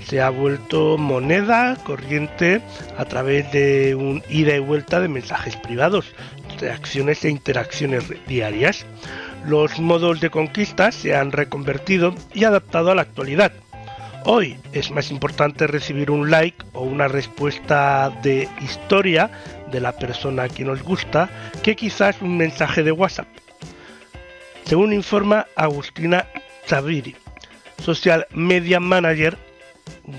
se ha vuelto moneda corriente a través de un ida y vuelta de mensajes privados, reacciones e interacciones diarias. Los modos de conquista se han reconvertido y adaptado a la actualidad. Hoy es más importante recibir un like o una respuesta de historia de la persona que nos gusta que quizás un mensaje de WhatsApp según informa Agustina Zaviri, Social Media Manager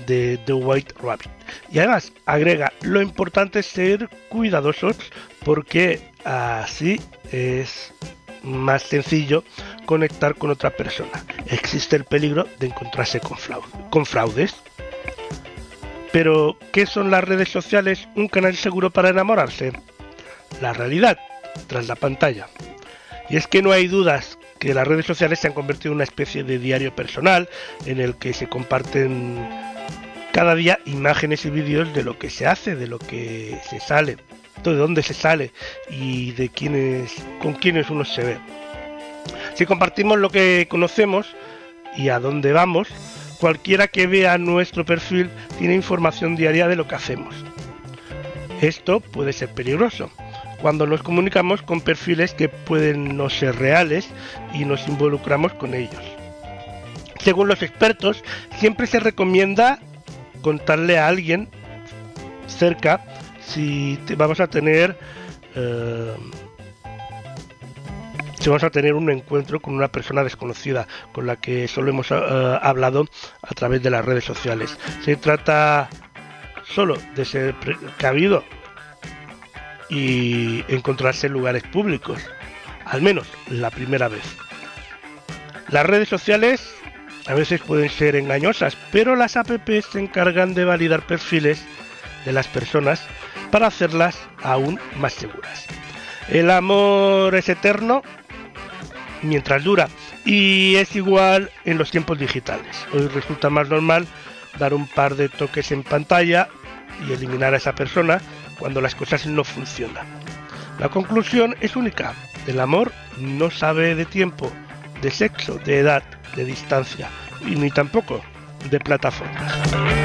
de The White Rabbit. Y además agrega, lo importante es ser cuidadosos porque así es más sencillo conectar con otra persona. Existe el peligro de encontrarse con, con fraudes. Pero, ¿qué son las redes sociales? ¿Un canal seguro para enamorarse? La realidad, tras la pantalla. Y es que no hay dudas que las redes sociales se han convertido en una especie de diario personal en el que se comparten cada día imágenes y vídeos de lo que se hace, de lo que se sale, de dónde se sale y de quiénes, con quiénes uno se ve. Si compartimos lo que conocemos y a dónde vamos, cualquiera que vea nuestro perfil tiene información diaria de lo que hacemos. Esto puede ser peligroso, cuando nos comunicamos con perfiles que pueden no ser reales y nos involucramos con ellos. Según los expertos, siempre se recomienda contarle a alguien cerca si vamos a tener eh, si vamos a tener un encuentro con una persona desconocida con la que solo hemos eh, hablado a través de las redes sociales. Se trata solo de ser precavido y encontrarse en lugares públicos, al menos la primera vez. Las redes sociales a veces pueden ser engañosas, pero las apps se encargan de validar perfiles de las personas para hacerlas aún más seguras. El amor es eterno mientras dura y es igual en los tiempos digitales. Hoy resulta más normal dar un par de toques en pantalla y eliminar a esa persona cuando las cosas no funcionan. La conclusión es única. El amor no sabe de tiempo, de sexo, de edad, de distancia y ni tampoco de plataformas.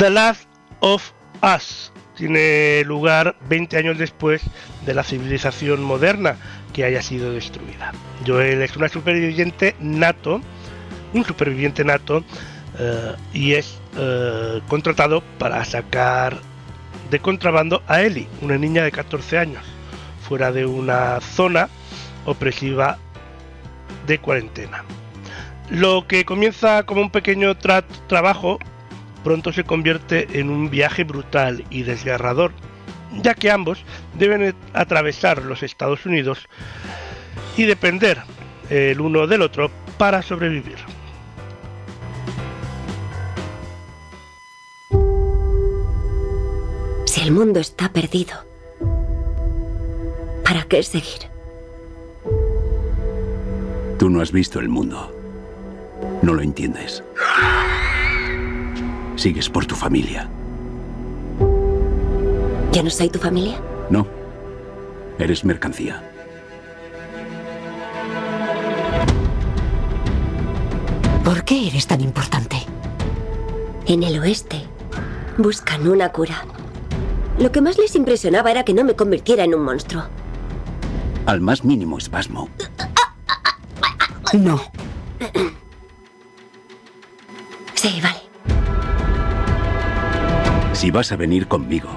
The Last of Us tiene lugar 20 años después de la civilización moderna que haya sido destruida. Joel es una superviviente nato, un superviviente nato, eh, y es eh, contratado para sacar de contrabando a Ellie, una niña de 14 años, fuera de una zona opresiva de cuarentena. Lo que comienza como un pequeño trabajo pronto se convierte en un viaje brutal y desgarrador, ya que ambos deben atravesar los Estados Unidos y depender el uno del otro para sobrevivir. Si el mundo está perdido, ¿para qué seguir? Tú no has visto el mundo. No lo entiendes. Sigues por tu familia. ¿Yo no soy tu familia? No. Eres mercancía. ¿Por qué eres tan importante? En el oeste buscan una cura. Lo que más les impresionaba era que no me convirtiera en un monstruo. Al más mínimo espasmo. No. *clears throat* Sí, vale. Si vas a venir conmigo,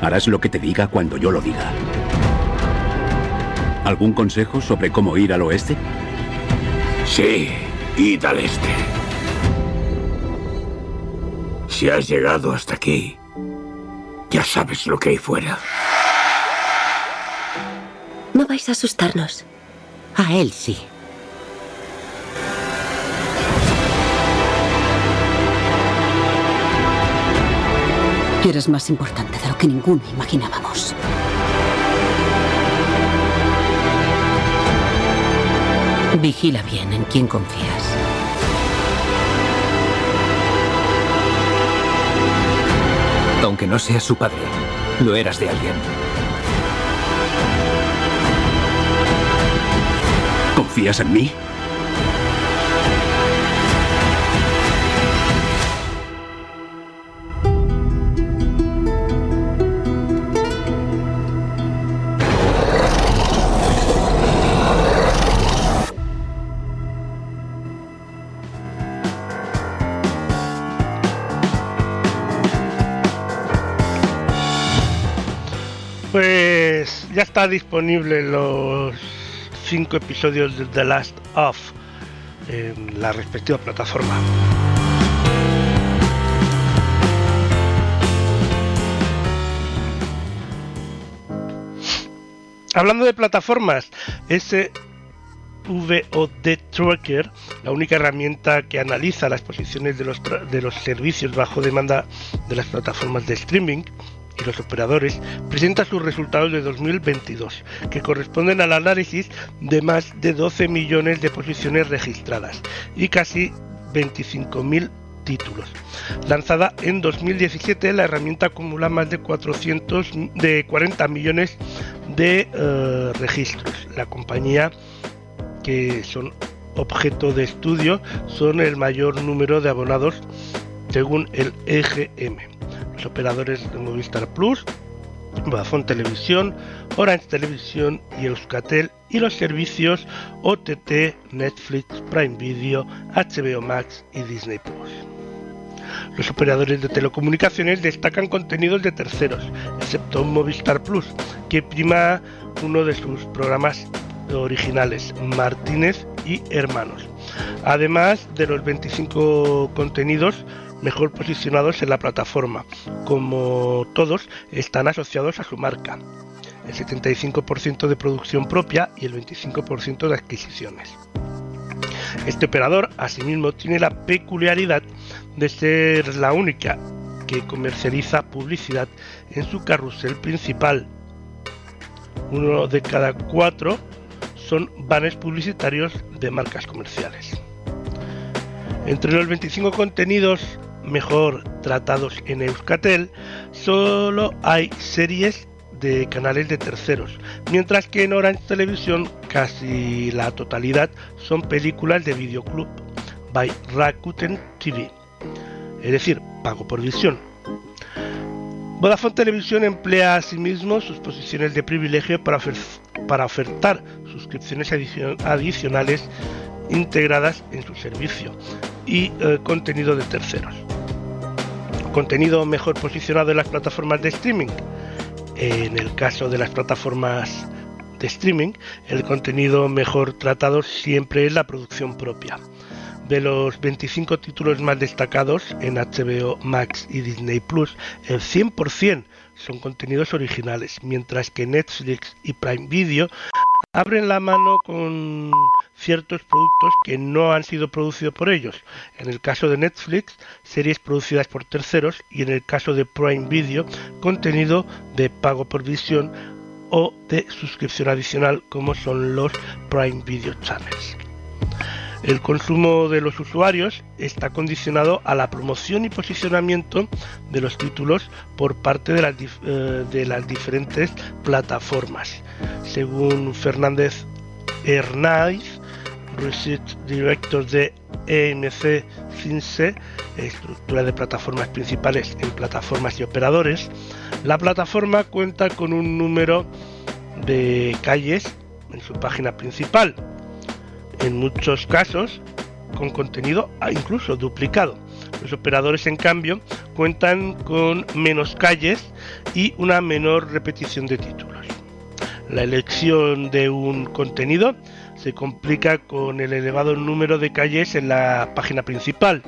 harás lo que te diga cuando yo lo diga. ¿Algún consejo sobre cómo ir al oeste? Sí, id al este. Si has llegado hasta aquí, ya sabes lo que hay fuera. No vais a asustarnos. A él sí. Eres más importante de lo que ninguno imaginábamos. Vigila bien en quién confías. Aunque no seas su padre, lo eras de alguien. ¿Confías en mí? Está disponible los cinco episodios de The Last of en la respectiva plataforma. Hablando de plataformas, ese VOD Tracker, la única herramienta que analiza las posiciones de los, de los servicios bajo demanda de las plataformas de streaming, y los operadores presenta sus resultados de 2022, que corresponden al análisis de más de 12 millones de posiciones registradas y casi 25.000 títulos. Lanzada en 2017, la herramienta acumula más de 400 de 40 millones de uh, registros. La compañía que son objeto de estudio son el mayor número de abonados según el EGM los operadores de Movistar Plus, Vodafone Televisión, Orange Televisión y Euskatel y los servicios OTT, Netflix, Prime Video, HBO Max y Disney Plus. Los operadores de telecomunicaciones destacan contenidos de terceros, excepto Movistar Plus, que prima uno de sus programas originales, Martínez y Hermanos. Además de los 25 contenidos mejor posicionados en la plataforma. Como todos, están asociados a su marca. El 75% de producción propia y el 25% de adquisiciones. Este operador, asimismo, tiene la peculiaridad de ser la única que comercializa publicidad en su carrusel principal. Uno de cada cuatro son banners publicitarios de marcas comerciales. Entre los 25 contenidos mejor tratados en Euskatel, solo hay series de canales de terceros, mientras que en Orange Televisión casi la totalidad son películas de videoclub by Rakuten TV, es decir, pago por visión. Vodafone Televisión emplea asimismo sus posiciones de privilegio para, para ofertar suscripciones adicionales integradas en su servicio y eh, contenido de terceros contenido mejor posicionado en las plataformas de streaming. En el caso de las plataformas de streaming, el contenido mejor tratado siempre es la producción propia. De los 25 títulos más destacados en HBO Max y Disney Plus, el 100% son contenidos originales, mientras que Netflix y Prime Video abren la mano con ciertos productos que no han sido producidos por ellos. En el caso de Netflix, series producidas por terceros y en el caso de Prime Video, contenido de pago por visión o de suscripción adicional como son los Prime Video Channels. El consumo de los usuarios está condicionado a la promoción y posicionamiento de los títulos por parte de las, eh, diferentes plataformas. Según Fernández Hernández, Research Director de EMC CINSE, estructura de plataformas principales en plataformas y operadores, la plataforma cuenta con un número de calles en su página principal, en muchos casos con contenido incluso duplicado. Los operadores, en cambio, cuentan con menos calles y una menor repetición de títulos. La elección de un contenido se complica con el elevado número de calles en la página principal.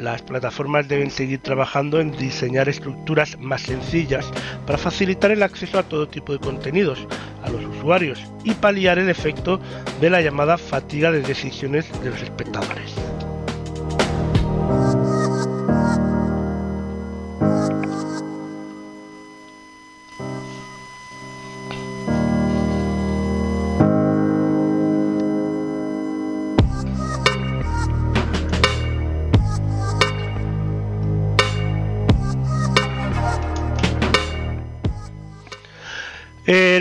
Las plataformas deben seguir trabajando en diseñar estructuras más sencillas para facilitar el acceso a todo tipo de contenidos a los usuarios y paliar el efecto de la llamada fatiga de decisiones de los espectadores.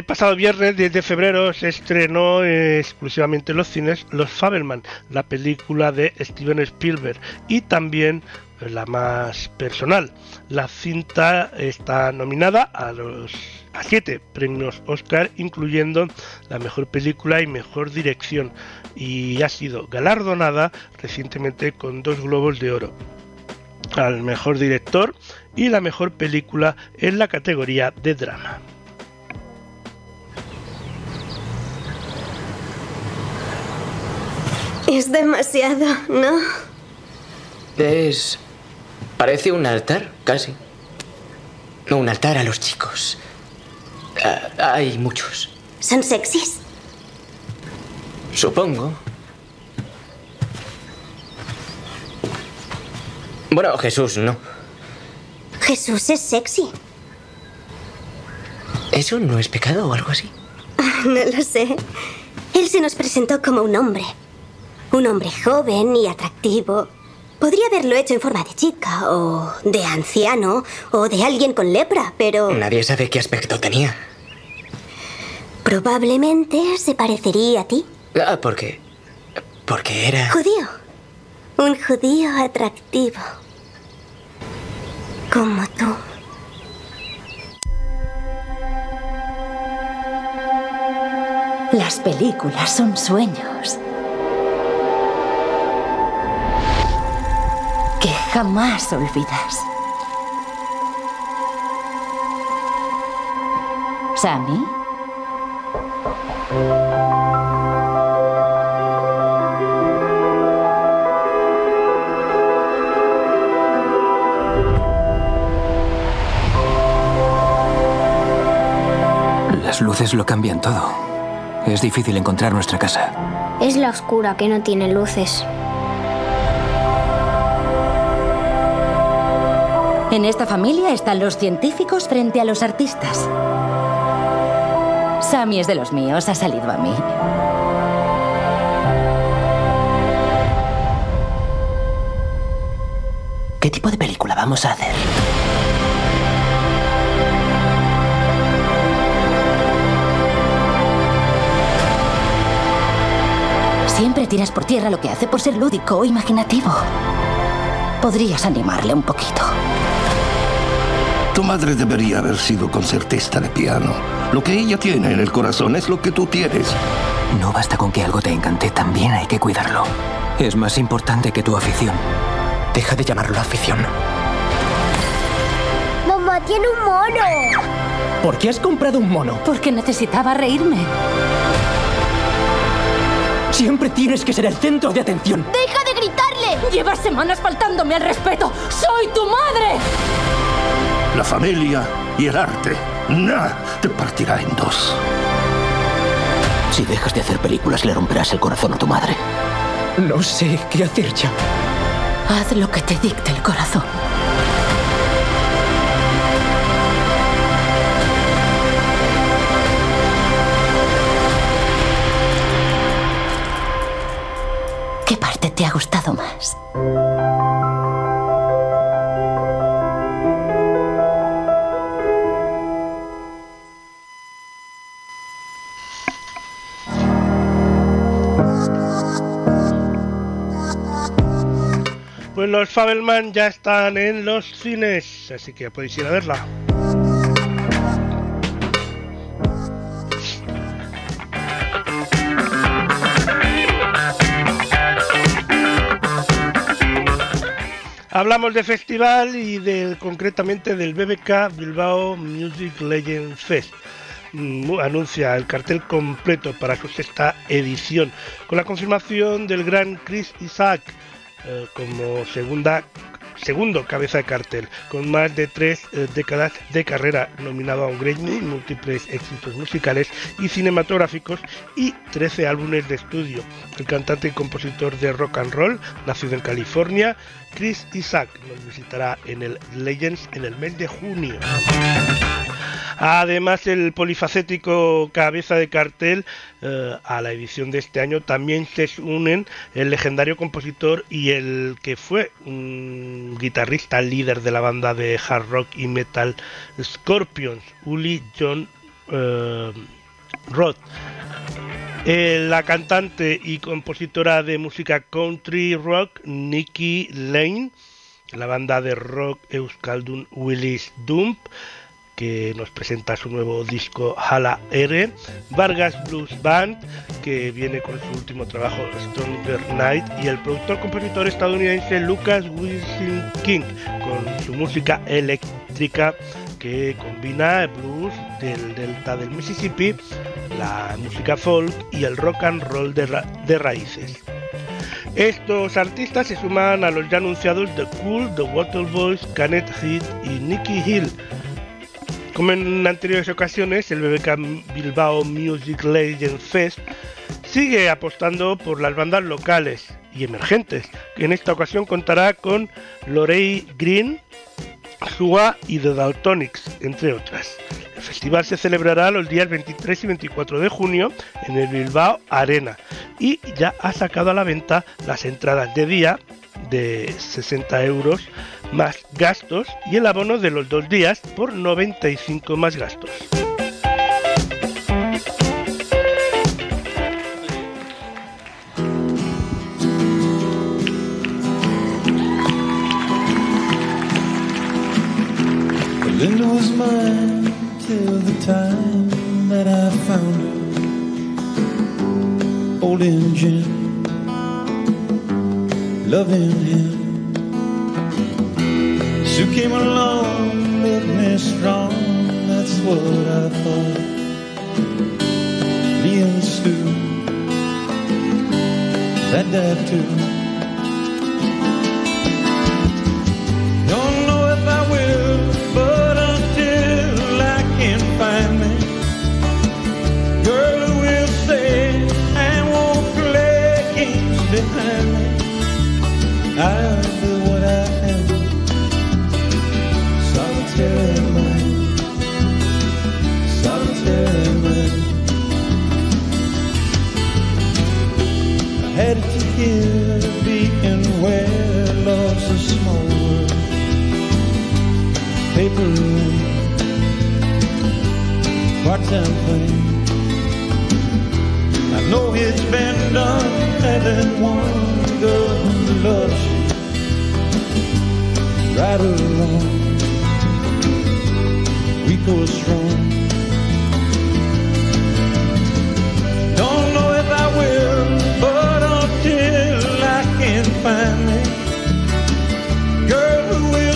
Pasado viernes 10 de febrero se estrenó eh, exclusivamente en los cines Los Fabelman, la película de Steven Spielberg y también eh, la más personal. La cinta está nominada a los a siete premios Oscar, incluyendo la mejor película y mejor dirección, y ha sido galardonada recientemente con dos globos de oro al mejor director y la mejor película en la categoría de drama. Es demasiado, ¿no? Es... Parece un altar, casi. No, un altar a los chicos. Ah, hay muchos. ¿Son sexys? Supongo. Bueno, Jesús, no. Jesús es sexy. ¿Eso no es pecado o algo así? No lo sé. Él se nos presentó como un hombre. Un hombre joven y atractivo. Podría haberlo hecho en forma de chica, o de anciano, o de alguien con lepra, pero... Nadie sabe qué aspecto tenía. Probablemente se parecería a ti. Ah, ¿por qué? Porque era... Judío. Un judío atractivo. Como tú. Las películas son sueños. Jamás olvidas. ¿Sammy? Las luces lo cambian todo. Es difícil encontrar nuestra casa. Es la oscura que no tiene luces. En esta familia están los científicos frente a los artistas. Sammy es de los míos, ha salido a mí. ¿Qué tipo de película vamos a hacer? Siempre tiras por tierra lo que hace por ser lúdico o imaginativo. Podrías animarle un poquito. Tu madre debería haber sido concertista de piano. Lo que ella tiene en el corazón es lo que tú tienes. No basta con que algo te encante, también hay que cuidarlo. Es más importante que tu afición. Deja de llamarlo afición. Mamá tiene un mono. ¿Por qué has comprado un mono? Porque necesitaba reírme. Siempre tienes que ser el centro de atención. ¡Deja de gritarle! Llevas semanas faltándome al respeto. ¡Soy tu madre! La familia y el arte. Nada te partirá en dos. Si dejas de hacer películas, le romperás el corazón a tu madre. No sé qué hacer ya. Haz lo que te dicte el corazón. ¿Qué parte te ha gustado más? Los Fabelman ya están en los cines, así que podéis ir a verla. Hablamos de festival y de, concretamente del BBK Bilbao Music Legend Fest. Mm, Anuncia el cartel completo para su sexta edición, con la confirmación del gran Chris Isaac eh, como segunda segundo cabeza de cartel, con más de tres eh, décadas de carrera, nominado a un Grammy, múltiples éxitos musicales y cinematográficos y 13 álbumes de estudio. El cantante y compositor de rock and roll, nacido en California, Chris Isaac, nos visitará en el Legends en el mes de junio. Además, el polifacético cabeza de cartel eh, a la edición de este año también se unen el legendario compositor y el que fue un guitarrista líder de la banda de hard rock y metal Scorpions, Uli John eh, Roth. Eh, la cantante y compositora de música country rock Nikki Lane, la banda de rock Euskaldun Willis Dump, que nos presenta su nuevo disco Hala R, Vargas Blues Band, que viene con su último trabajo Stronger Night, y el productor compositor estadounidense Lucas Wilson King, con su música eléctrica que combina el blues del delta del Mississippi, la música folk y el rock and roll de, ra de raíces. Estos artistas se suman a los ya anunciados The Cool, The Waterboys, Canet Heat y Nicky Hill, como en anteriores ocasiones, el BBK Bilbao Music Legend Fest sigue apostando por las bandas locales y emergentes, que en esta ocasión contará con Lorey Green, Suga y The Daltonics, entre otras. El festival se celebrará los días 23 y 24 de junio en el Bilbao Arena y ya ha sacado a la venta las entradas de día de 60 euros más gastos y el abono de los dos días por 95 más gastos. Linda was mine till the time that I found her holding Jim, loving him. Sue came along, looked me strong, that's what I thought. Me and Sue, that dad too. Don't know if I will, but until I can find me, girl will stay and won't play games behind me, I am to being where love's a small world, part-time thing. I know it's been done having one right or wrong weak or strong. Me, girl who will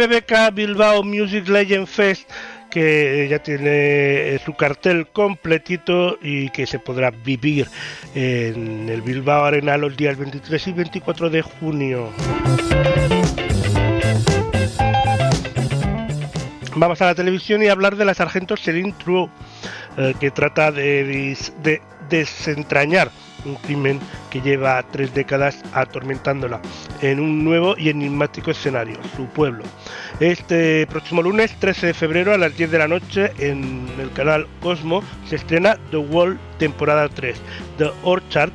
BBK Bilbao Music Legend Fest que ya tiene su cartel completito y que se podrá vivir en el Bilbao Arena los días 23 y 24 de junio. Vamos a la televisión y hablar de la sargento Céline True, eh, que trata de desentrañar un crimen que lleva tres décadas atormentándola en un nuevo y enigmático escenario, su pueblo. Este próximo lunes 13 de febrero a las 10 de la noche en el canal Cosmo se estrena The Wall temporada 3, The Orchard.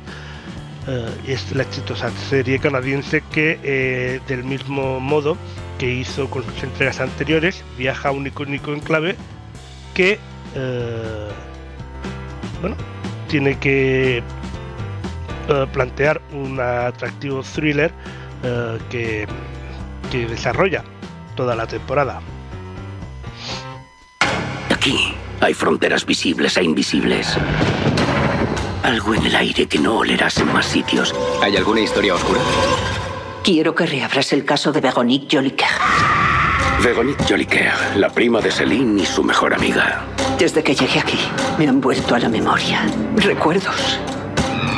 Eh, es la exitosa serie canadiense que eh, del mismo modo que hizo con sus entregas anteriores viaja a un icónico enclave que eh, bueno tiene que eh, plantear un atractivo thriller eh, que, que desarrolla toda la temporada. Aquí hay fronteras visibles e invisibles. Algo en el aire que no olerás en más sitios. ¿Hay alguna historia oscura? Quiero que reabras el caso de Veronique Jolicoeur. Veronique Jolicoeur, la prima de Celine y su mejor amiga. Desde que llegué aquí, me han vuelto a la memoria. Recuerdos.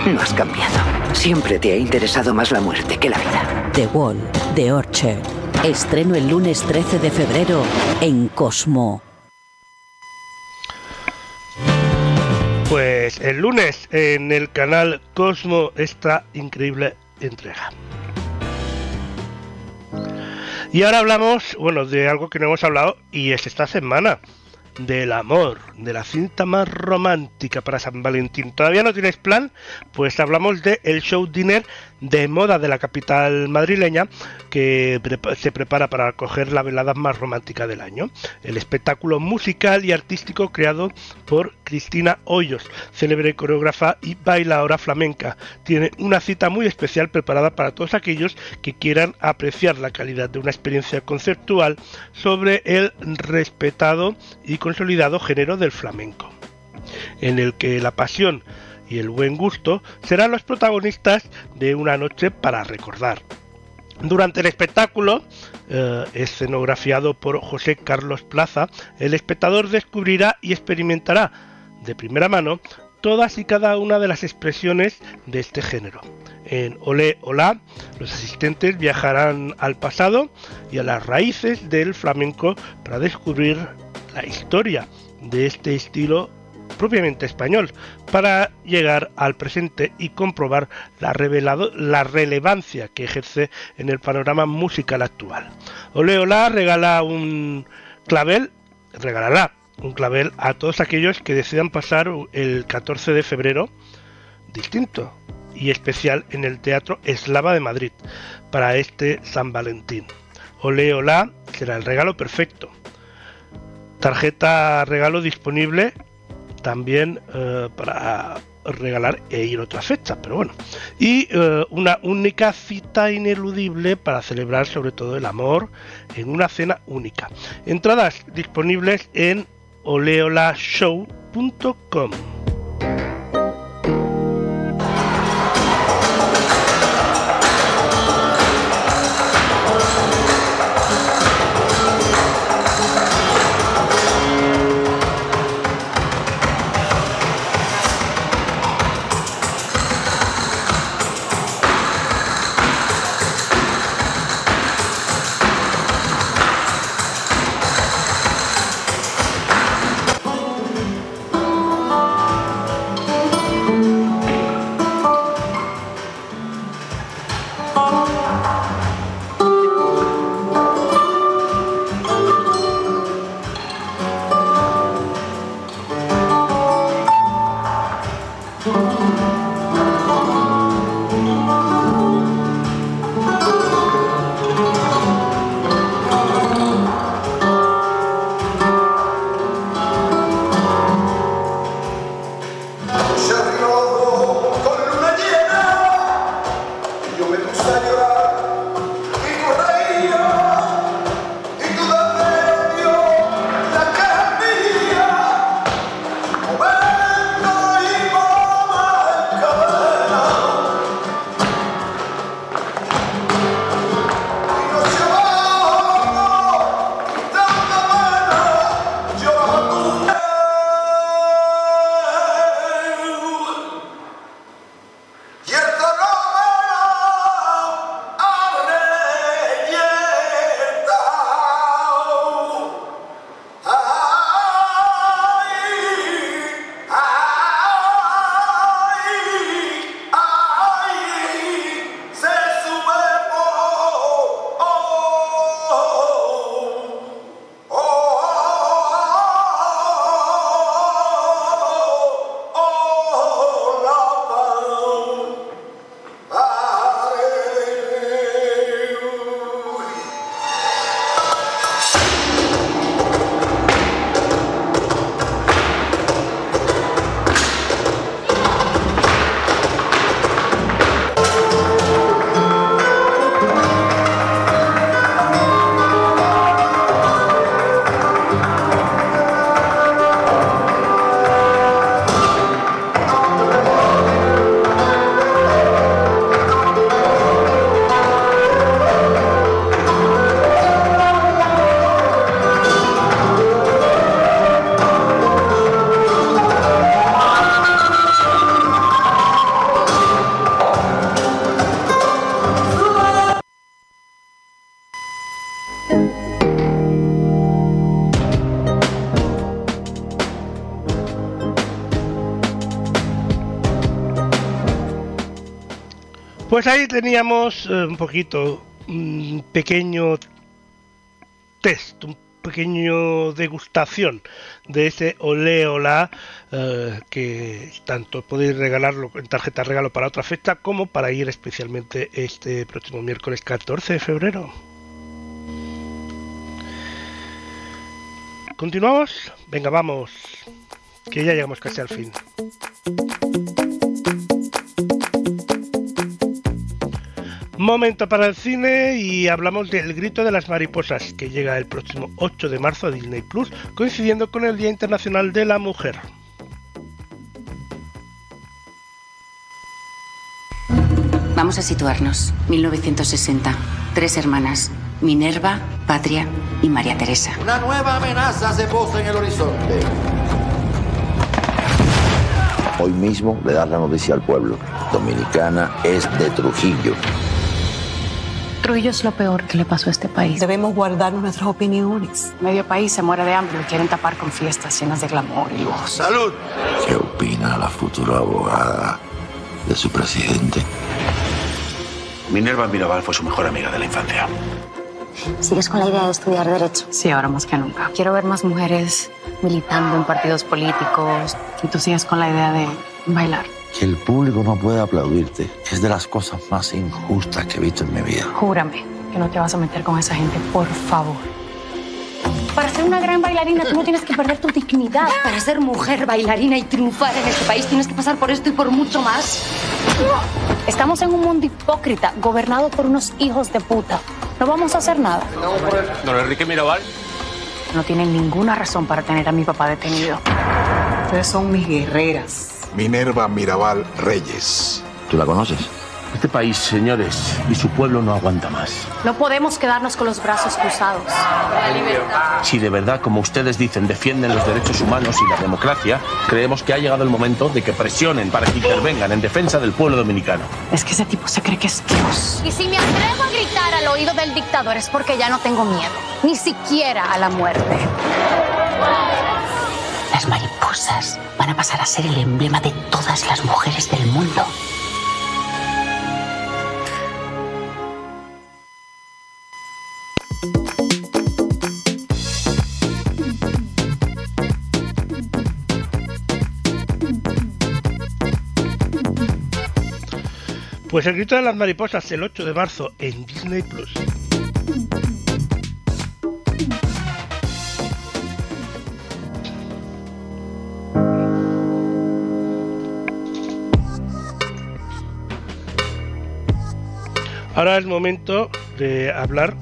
No has cambiado. Siempre te ha interesado más la muerte que la vida. The Wall, The Orchard. Estreno el lunes 13 de febrero en Cosmo. Pues el lunes en el canal Cosmo esta increíble entrega. Y ahora hablamos, bueno, de algo que no hemos hablado y es esta semana del amor, de la cinta más romántica para San Valentín. ¿Todavía no tienes plan? Pues hablamos de el show dinner de moda de la capital madrileña que se prepara para acoger la velada más romántica del año. El espectáculo musical y artístico creado por Cristina Hoyos, célebre coreógrafa y bailadora flamenca. Tiene una cita muy especial preparada para todos aquellos que quieran apreciar la calidad de una experiencia conceptual sobre el respetado y consolidado género del flamenco, en el que la pasión y el buen gusto serán los protagonistas de una noche para recordar. Durante el espectáculo, eh, escenografiado por José Carlos Plaza, el espectador descubrirá y experimentará de primera mano todas y cada una de las expresiones de este género. En Olé Olá, los asistentes viajarán al pasado y a las raíces del flamenco para descubrir la historia de este estilo propiamente español, para llegar al presente y comprobar la, revelado, la relevancia que ejerce en el panorama musical actual. Oleola regala un clavel, regalará un clavel a todos aquellos que decidan pasar el 14 de febrero distinto y especial en el Teatro Eslava de Madrid para este San Valentín. Oleola será el regalo perfecto. Tarjeta regalo disponible también eh, para regalar e ir otra fecha, pero bueno. Y eh, una única cita ineludible para celebrar sobre todo el amor en una cena única. Entradas disponibles en oleolashow.com. ahí teníamos eh, un poquito, un pequeño test, un pequeño degustación de ese oleola eh, que tanto podéis regalarlo en tarjeta regalo para otra fecha como para ir especialmente este próximo miércoles 14 de febrero. ¿Continuamos? Venga, vamos. Que ya llegamos casi al fin. Momento para el cine y hablamos del Grito de las Mariposas, que llega el próximo 8 de marzo a Disney Plus, coincidiendo con el Día Internacional de la Mujer. Vamos a situarnos. 1960. Tres hermanas. Minerva, Patria y María Teresa. Una nueva amenaza se posa en el horizonte. Hoy mismo le das la noticia al pueblo. Dominicana es de Trujillo. Trujillo es lo peor que le pasó a este país. Debemos guardar nuestras opiniones. Medio país se muere de hambre y quieren tapar con fiestas llenas de glamour y lujos. ¡Salud! ¿Qué opina la futura abogada de su presidente? Minerva Mirabal fue su mejor amiga de la infancia. ¿Sigues con la idea de estudiar Derecho? Sí, ahora más que nunca. Quiero ver más mujeres militando en partidos políticos. Y tú sigues con la idea de bailar. Que el público no pueda aplaudirte es de las cosas más injustas que he visto en mi vida. Júrame que no te vas a meter con esa gente, por favor. Para ser una gran bailarina tú no tienes que perder tu dignidad. Para ser mujer bailarina y triunfar en este país tienes que pasar por esto y por mucho más. Estamos en un mundo hipócrita, gobernado por unos hijos de puta. No vamos a hacer nada. Don Enrique Mirabal. No tienen ninguna razón para tener a mi papá detenido. Ustedes son mis guerreras. Minerva Mirabal Reyes. ¿Tú la conoces? Este país, señores, y su pueblo no aguanta más. No podemos quedarnos con los brazos cruzados. Si de verdad, como ustedes dicen, defienden los derechos humanos y la democracia, creemos que ha llegado el momento de que presionen para que intervengan en defensa del pueblo dominicano. Es que ese tipo se cree que es Dios. Y si me atrevo a gritar al oído del dictador es porque ya no tengo miedo, ni siquiera a la muerte. Las mariposas van a pasar a ser el emblema de todas las mujeres del mundo. Pues el grito de las mariposas el 8 de marzo en Disney Plus. Ahora es momento de hablar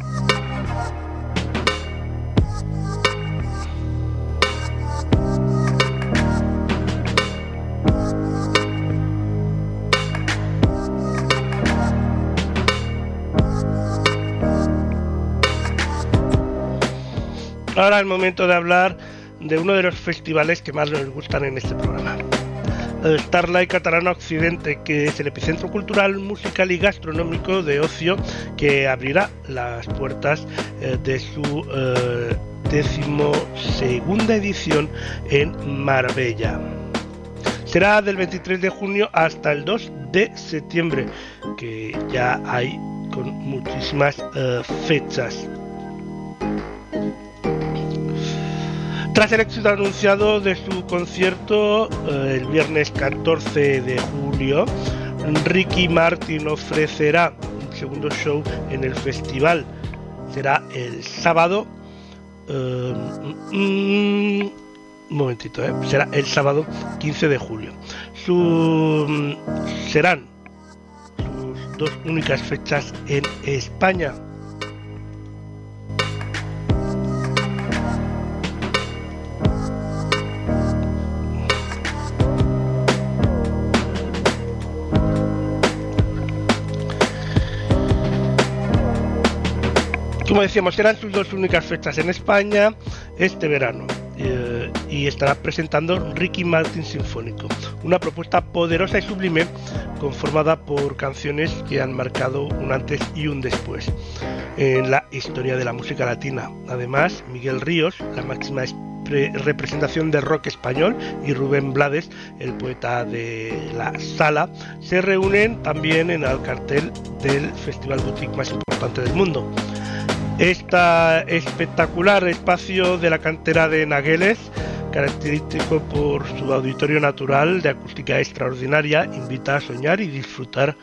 Ahora es momento de hablar de uno de los festivales que más nos gustan en este programa. Starlight Catalana Occidente, que es el epicentro cultural, musical y gastronómico de ocio que abrirá las puertas eh, de su eh, decimosegunda edición en Marbella. Será del 23 de junio hasta el 2 de septiembre, que ya hay con muchísimas eh, fechas. Tras el éxito anunciado de su concierto eh, el viernes 14 de julio, Ricky Martin ofrecerá un segundo show en el festival. Será el sábado. eh, mm, un momentito, eh, será el sábado 15 de julio. Mm, serán sus dos únicas fechas en España. Como decíamos, serán sus dos únicas fechas en España este verano. eh, y estará presentando Ricky Martin Sinfónico, una propuesta poderosa y sublime conformada por canciones que han marcado un antes y un después en la historia de la música latina. Además, Miguel Ríos, la máxima representación del rock español, y Rubén Blades, el poeta de la sala, se reúnen también en el cartel del festival boutique más importante del mundo. Este espectacular espacio de la cantera de Nagueles, característico por su auditorio natural de acústica extraordinaria, invita a soñar y disfrutar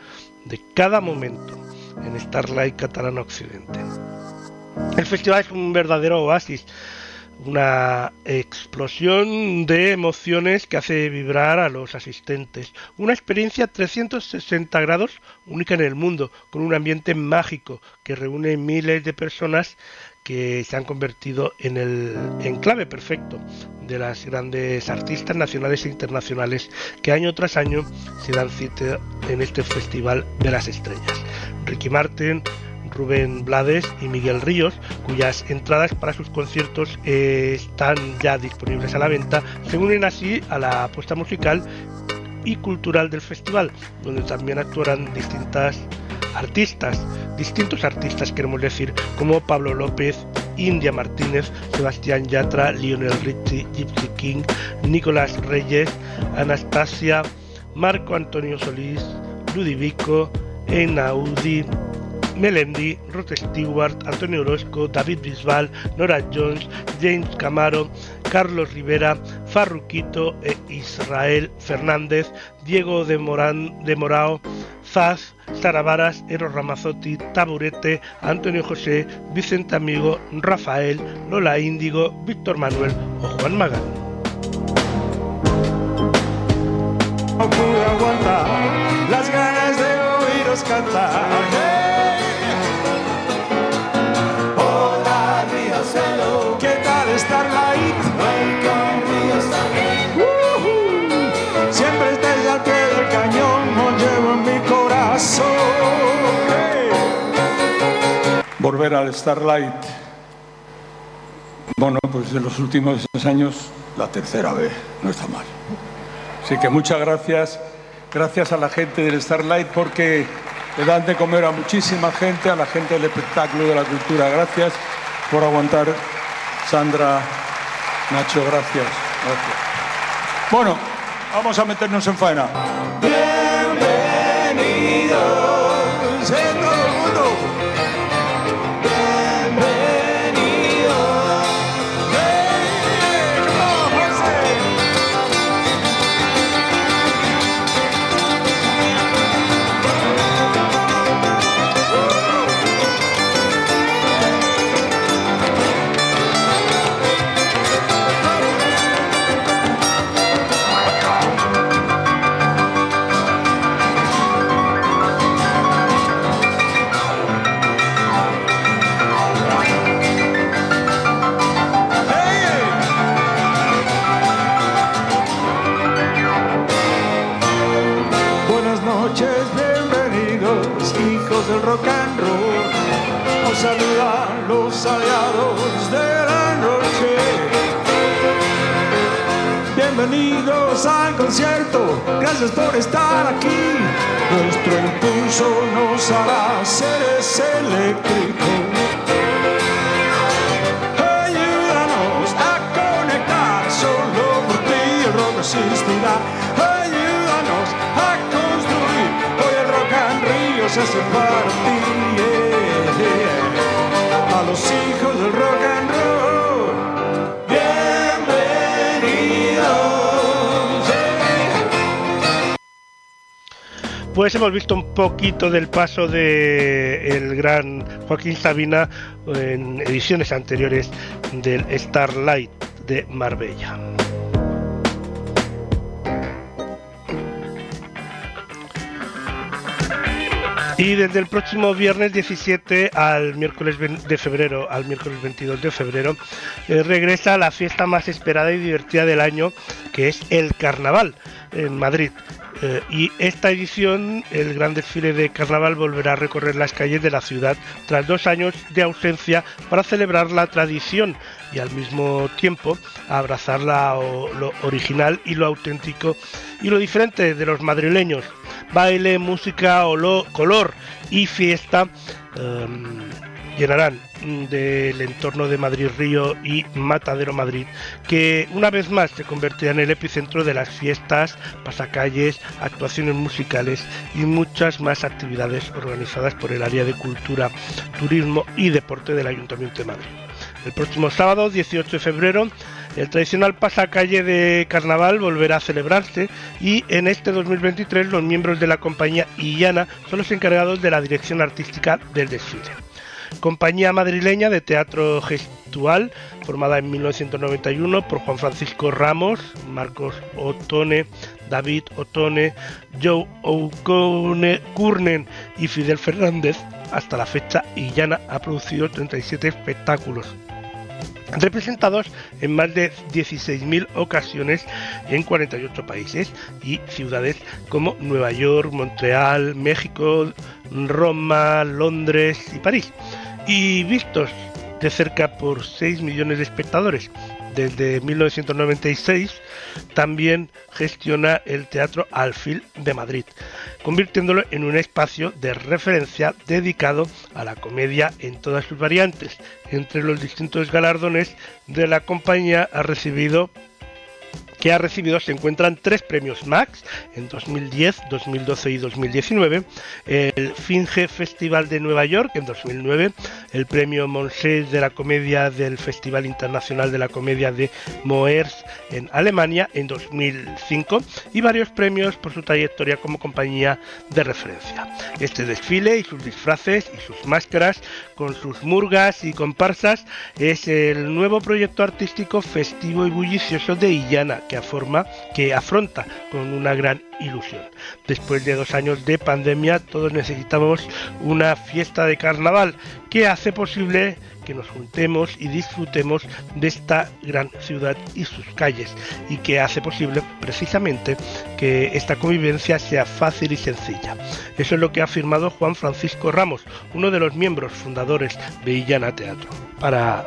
de cada momento en Starlight Catalana Occidente. El festival es un verdadero oasis, una explosión de emociones que hace vibrar a los asistentes. Una experiencia 360 grados única en el mundo, con un ambiente mágico que reúne miles de personas que se han convertido en el enclave perfecto de las grandes artistas nacionales e internacionales que año tras año se dan cita en este Festival de las Estrellas. Ricky Martin, Rubén Blades y Miguel Ríos, cuyas entradas para sus conciertos eh, están ya disponibles a la venta, se unen así a la apuesta musical y cultural del festival, donde también actuarán distintas artistas, distintos artistas queremos decir, como Pablo López, India Martínez, Sebastián Yatra, Lionel Richie, Gypsy King, Nicolás Reyes, Anastasia, Marco Antonio Solís, Ludivico, Enaudi, Melendi, Rod Stewart, Antonio Orozco, David Bisbal, Nora Jones, James Camaro, Carlos Rivera, Farruquito e Israel Fernández, Diego de, Morán, de Morao, Zaz, Sara Varas, Eros Ramazotti, Taburete, Antonio José, Vicente Amigo, Rafael, Lola Índigo, Víctor Manuel o Juan Magán. Volver al Starlight. Bueno, pues en los últimos años, la tercera vez, no está mal. Así que muchas gracias. Gracias a la gente del Starlight porque le dan de comer a muchísima gente, a la gente del espectáculo, de la cultura. Gracias por aguantar. Sandra, Nacho, gracias. gracias. Bueno, vamos a meternos en faena. Aliados de la noche. Bienvenidos al concierto, gracias por estar aquí. Nuestro impulso nos hará seres eléctricos. Existirá. Ayúdanos a construir, hoy el rock and río se hace para ti. yeah, los hijos del rock and roll, bienvenidos. Pues hemos visto un poquito del paso de el gran Joaquín Sabina en ediciones anteriores del Starlight de Marbella. Y desde el próximo viernes 17 al miércoles 20 de febrero, al miércoles 22 de febrero, eh, regresa la fiesta más esperada y divertida del año, que es el Carnaval en Madrid. Eh, y esta edición, el gran desfile de carnaval volverá a recorrer las calles de la ciudad tras dos años de ausencia para celebrar la tradición y al mismo tiempo abrazar lo original y lo auténtico y lo diferente de los madrileños. Baile, música, olor, color y fiesta. em, llenarán del entorno de Madrid Río y Matadero Madrid, que una vez más se convertirá en el epicentro de las fiestas, pasacalles, actuaciones musicales y muchas más actividades organizadas por el área de cultura, turismo y deporte del Ayuntamiento de Madrid. El próximo sábado, 18 de febrero, el tradicional pasacalle de carnaval volverá a celebrarse y en este 2023 los miembros de la compañía Illana son los encargados de la dirección artística del desfile. Compañía madrileña de teatro gestual, formada en 1991 por Juan Francisco Ramos, Marcos Otone, David Otone, Joe O'Curnen y Fidel Fernández. Hasta la fecha, Illana ha producido 37 espectáculos, representados en más de 16.000 ocasiones en 48 países y ciudades como Nueva York, Montreal, México, Roma, Londres y París, y vistos de cerca por 6 millones de espectadores. Desde 1996 también gestiona el Teatro Alfil de Madrid, convirtiéndolo en un espacio de referencia dedicado a la comedia en todas sus variantes. Entre los distintos galardones de la compañía ha recibido que ha recibido se encuentran tres premios Max en 2010, 2012 y 2019, el Finge Festival de Nueva York en 2009, el premio Monset de la comedia del Festival Internacional de la Comedia de Moers en Alemania en 2005 y varios premios por su trayectoria como compañía de referencia. Este desfile y sus disfraces y sus máscaras con sus murgas y comparsas es el nuevo proyecto artístico festivo y bullicioso de Illana que, forma, que afronta con una gran ilusión. Después de dos años de pandemia, todos necesitamos una fiesta de carnaval que hace posible que nos juntemos y disfrutemos de esta gran ciudad y sus calles y que hace posible precisamente que esta convivencia sea fácil y sencilla. Eso es lo que ha afirmado Juan Francisco Ramos, uno de los miembros fundadores de Illana Teatro. Para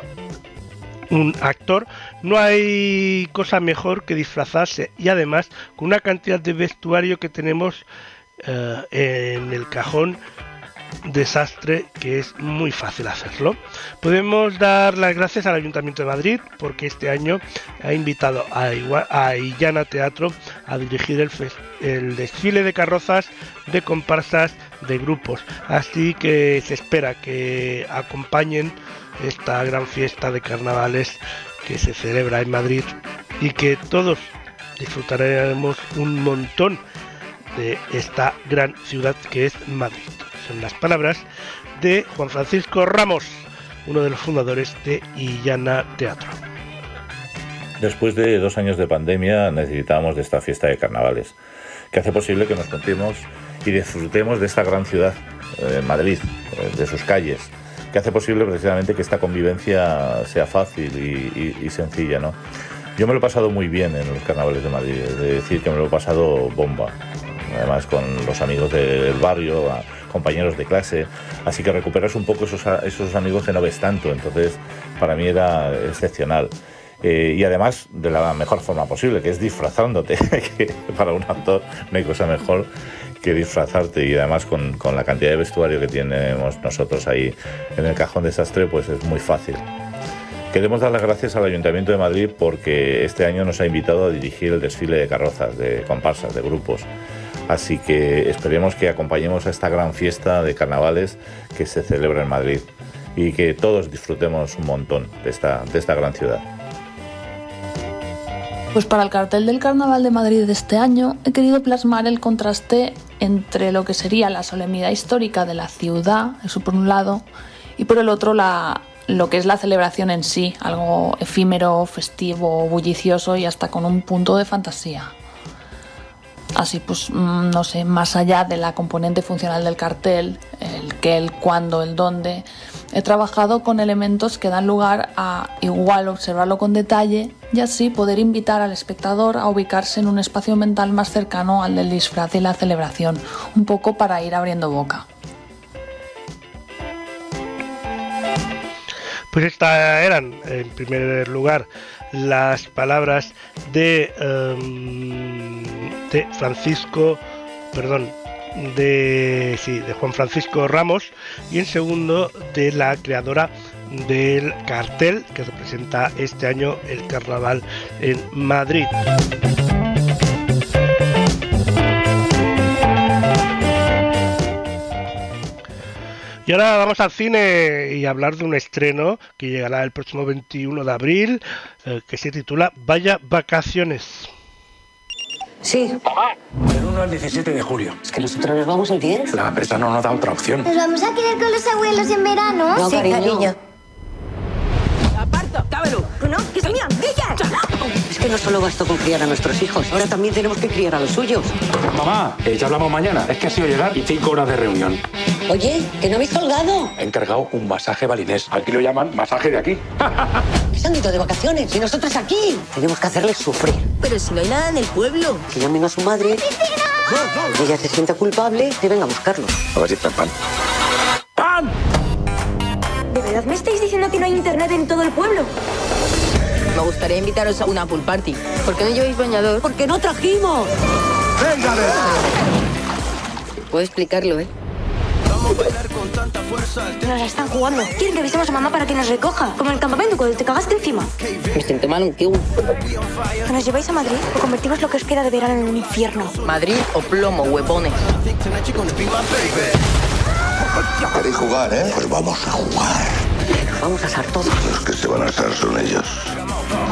un actor, no hay cosa mejor que disfrazarse y además con una cantidad de vestuario que tenemos eh, en el cajón desastre que es muy fácil hacerlo. Podemos dar las gracias al Ayuntamiento de Madrid porque este año ha invitado a, Illana Teatro a dirigir el, el desfile de carrozas, de comparsas, de grupos. Así que se espera que acompañen esta gran fiesta de carnavales que se celebra en Madrid y que todos disfrutaremos un montón de esta gran ciudad que es Madrid. Son las palabras de Juan Francisco Ramos, uno de los fundadores de Illana Teatro. Después de dos años de pandemia necesitamos de esta fiesta de carnavales, que hace posible que nos contemos y disfrutemos de esta gran ciudad, eh, Madrid, eh, de sus calles, que hace posible precisamente que esta convivencia sea fácil y, sencilla. ¿no? Yo me lo he pasado muy bien en los carnavales de Madrid, es decir, que me lo he pasado bomba, además con los amigos del barrio, compañeros de clase, así que recuperas un poco esos, esos amigos que no ves tanto, entonces para mí era excepcional. Eh, y además de la mejor forma posible, que es disfrazándote, *laughs* que para un actor no hay cosa mejor que disfrazarte y además con, con, la cantidad de vestuario que tenemos nosotros ahí en el cajón desastre, pues es muy fácil. Queremos dar las gracias al Ayuntamiento de Madrid porque este año nos ha invitado a dirigir el desfile de carrozas, de comparsas, de grupos. Así que esperemos que acompañemos a esta gran fiesta de carnavales que se celebra en Madrid y que todos disfrutemos un montón de esta, de esta gran ciudad. Pues para el cartel del Carnaval de Madrid de este año he querido plasmar el contraste entre lo que sería la solemnidad histórica de la ciudad, eso por un lado, y por el otro la, lo que es la celebración en sí, algo efímero, festivo, bullicioso y hasta con un punto de fantasía. Así pues, mm, no sé, más allá de la componente funcional del cartel, el qué, el cuándo, el dónde, he trabajado con elementos que dan lugar a igual observarlo con detalle y así poder invitar al espectador a ubicarse en un espacio mental más cercano al del disfraz y la celebración, un poco para ir abriendo boca. Pues estas eran, en primer lugar, las palabras de, em, Francisco, perdón, de, sí, de Juan Francisco Ramos y el segundo de la creadora del cartel que representa este año el carnaval en Madrid. Y ahora vamos al cine y hablar de un estreno que llegará el próximo 21 de abril, eh, que se titula Vaya Vacaciones. Sí. Mamá. Del 1 al 17 de julio. Es que nosotros nos vamos el 10. La empresa no nos da otra opción. ¿Nos vamos a quedar con los abuelos en verano? No, sí, cariño. ¡Cábelo! ¡No! ¡Que se mían! Es que no solo bastó con criar a nuestros hijos, ahora también tenemos que criar a los suyos. Mamá, eh, ya hablamos mañana. Es que ha sido llegar y cinco horas de reunión. Oye, que no habéis colgado. He encargado un masaje balinés. Aquí lo llaman masaje de aquí. Se han ido de vacaciones y nosotros aquí. Tenemos que hacerles sufrir. Pero si no hay nada en el pueblo. Que llamen a su madre. Ella se sienta culpable y venga a buscarlo. A ver si está pan. ¡Pan! ¿De verdad me estáis diciendo que no hay internet en todo el pueblo? Me gustaría invitaros a una pool party. ¿Por qué no lleváis bañador? Porque no trajimos. ¡Venga, Puedo explicarlo, ¿eh? Nos la están jugando. Quieren que avisemos a mamá para que nos recoja. Como en el campamento cuando te cagaste encima. Me siento mal un kiwi. ¿Que nos lleváis a Madrid o convertimos lo que os queda de verano en un infierno? Madrid o plomo, huevones. ¿Queréis jugar, eh? Pues vamos a jugar. Vamos a asar todos. Los que se van a asar son ellos.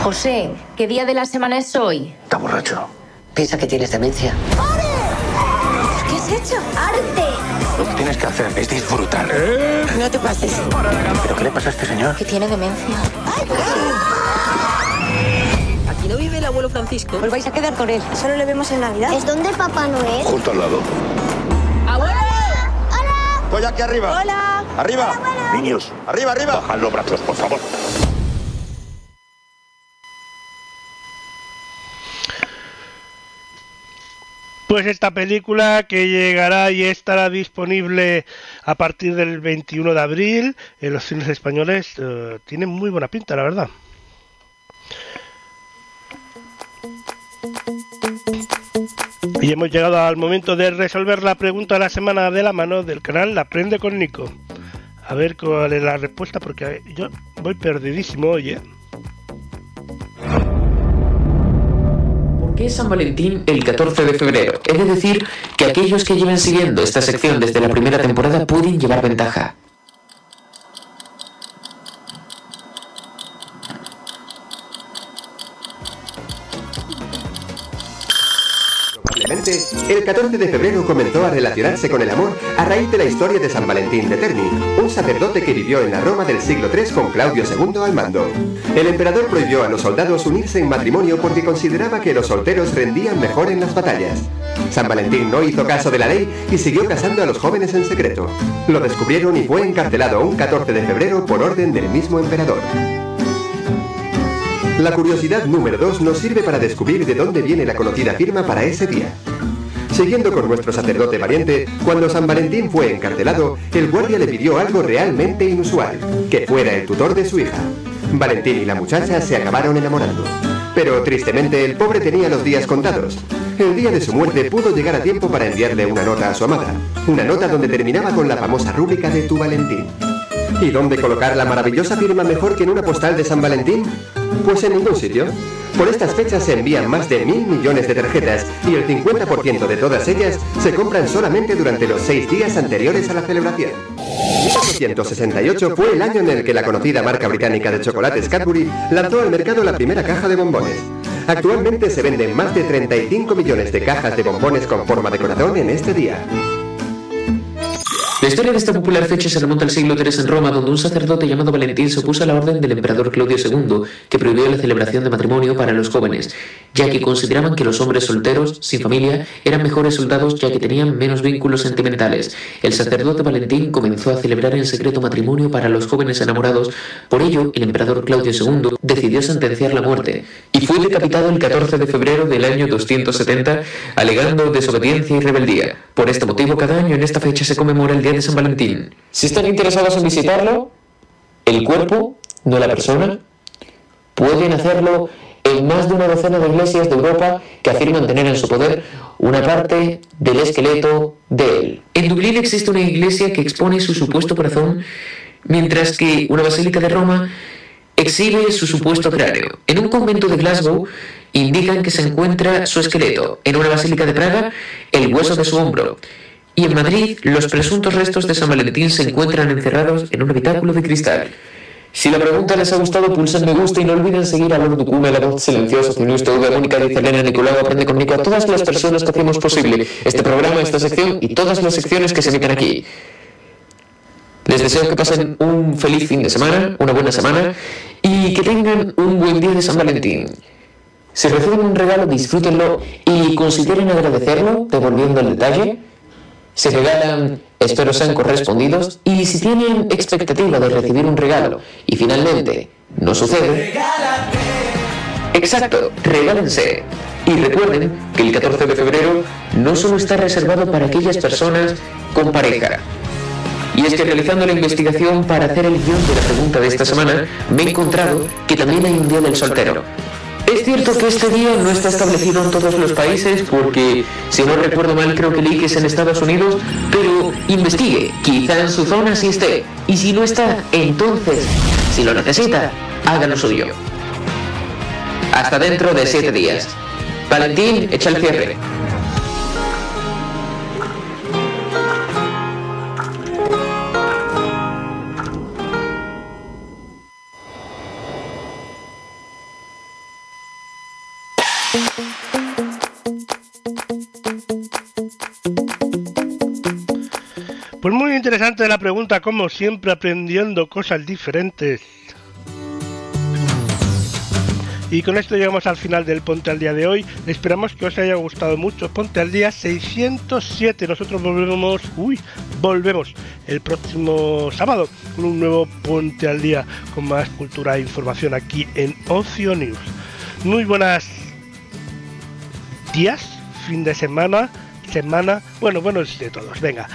José, ¿qué día de la semana es hoy? Está borracho. Piensa que tienes demencia. ¿Qué has hecho? ¡Arte! Lo que tienes que hacer es disfrutar. No te pases. ¿Pero qué le pasa a este señor? Que tiene demencia. Aquí no vive el abuelo Francisco. Os vais a quedar con él. Solo le vemos en Navidad. ¿Es donde Papá Noel? Justo al lado. Estoy aquí arriba. Hola. Arriba. Niños. Arriba, arriba. Bajad los brazos, por favor. Pues esta película que llegará y estará disponible a partir del 21 de abril en los cines españoles eh, tiene muy buena pinta, la verdad. Y hemos llegado al momento de resolver la pregunta de la semana de la mano del canal La Aprende con Nico. A ver cuál es la respuesta porque yo voy perdidísimo hoy, ¿eh? ¿Por qué San Valentín el 14 de febrero? Es decir, que aquellos que lleven siguiendo esta sección desde la primera temporada pueden llevar ventaja. El 14 de febrero comenzó a relacionarse con el amor a raíz de la historia de San Valentín de Terni, un sacerdote que vivió en la Roma del siglo III con Claudio II al mando. El emperador prohibió a los soldados unirse en matrimonio porque consideraba que los solteros rendían mejor en las batallas. San Valentín no hizo caso de la ley y siguió casando a los jóvenes en secreto. Lo descubrieron y fue encarcelado un 14 de febrero por orden del mismo emperador. La curiosidad número 2 nos sirve para descubrir de dónde viene la conocida firma para ese día. Siguiendo con nuestro sacerdote valiente, cuando San Valentín fue encarcelado, el guardia le pidió algo realmente inusual, que fuera el tutor de su hija. Valentín y la muchacha se acabaron enamorando. Pero tristemente el pobre tenía los días contados. El día de su muerte pudo llegar a tiempo para enviarle una nota a su amada. Una nota donde terminaba con la famosa rúbrica de tu Valentín. ¿Y dónde colocar la maravillosa firma mejor que en una postal de San Valentín? Pues en ningún sitio. Por estas fechas se envían más de mil millones de tarjetas y el 50% de todas ellas se compran solamente durante los seis días anteriores a la celebración. 1868 fue el año en el que la conocida marca británica de chocolates Cadbury lanzó al mercado la primera caja de bombones. Actualmente se venden más de 35 millones de cajas de bombones con forma de corazón en este día. La historia de esta popular fecha se remonta al siglo III en Roma, donde un sacerdote llamado Valentín se opuso a la orden del emperador Claudio II, que prohibió la celebración de matrimonio para los jóvenes, ya que consideraban que los hombres solteros, sin familia, eran mejores soldados ya que tenían menos vínculos sentimentales. El sacerdote Valentín comenzó a celebrar en secreto matrimonio para los jóvenes enamorados, por ello el emperador Claudio II decidió sentenciar la muerte, y fue decapitado el 14 de febrero del año 270, alegando desobediencia y rebeldía. Por este motivo, cada año en esta fecha se conmemora el Día de San Valentín. Si están interesados en visitarlo, el cuerpo, no la persona, pueden hacerlo en más de una docena de iglesias de Europa que afirman tener en su poder una parte del esqueleto de él. En Dublín existe una iglesia que expone su supuesto corazón, mientras que una basílica de Roma exhibe su supuesto cráneo. En un convento de Glasgow indican que se encuentra su esqueleto. En una basílica de Praga, el hueso de su hombro. Y en Madrid, los presuntos restos de San Valentín se encuentran encerrados en un habitáculo de cristal. Si la pregunta les ha gustado, pulsen me gusta y no olviden seguir a Lord Ducume, la voz silenciosa, Cinusto, V, Mónica, dice Elena, Nicolau, Aprende con Nico, a todas las personas que hacemos posible este programa, esta sección y todas las secciones que se emiten aquí. Les deseo que pasen un feliz fin de semana, una buena semana y que tengan un buen día de San Valentín. Si reciben un regalo, disfrútenlo y consideren agradecerlo devolviendo el detalle. Si regalan, espero sean correspondidos. Y si tienen expectativa de recibir un regalo y finalmente no sucede, exacto, regálense. Y recuerden que el 14 de febrero no solo está reservado para aquellas personas con pareja. Y es que realizando la investigación para hacer el guion de la pregunta de esta semana, me he encontrado que también hay un día del soltero. Es cierto que este día no está establecido en todos los países porque, si no recuerdo mal, creo que leí que es en Estados Unidos, pero investigue, quizá en su zona sí esté. Y si no está, entonces, si lo necesita, haga lo suyo. Hasta dentro de siete días. Valentín, echa el cierre. Interesante la pregunta, como siempre aprendiendo cosas diferentes. Y con esto llegamos al final del Ponte al Día de hoy. Esperamos que os haya gustado mucho. Ponte al Día 607. Nosotros volvemos, uy, volvemos el próximo sábado con un nuevo Ponte al Día con más cultura e información aquí en Ocio News. Muy buenas días, fin de semana, semana, bueno, buenos de todos. Venga,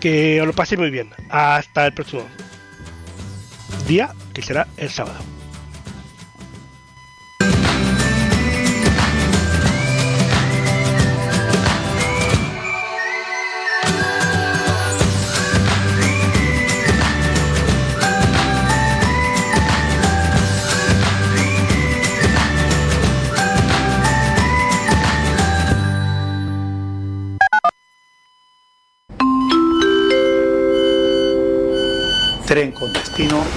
que os lo paséis muy bien. Hasta el próximo día, que será el sábado. Tren con destino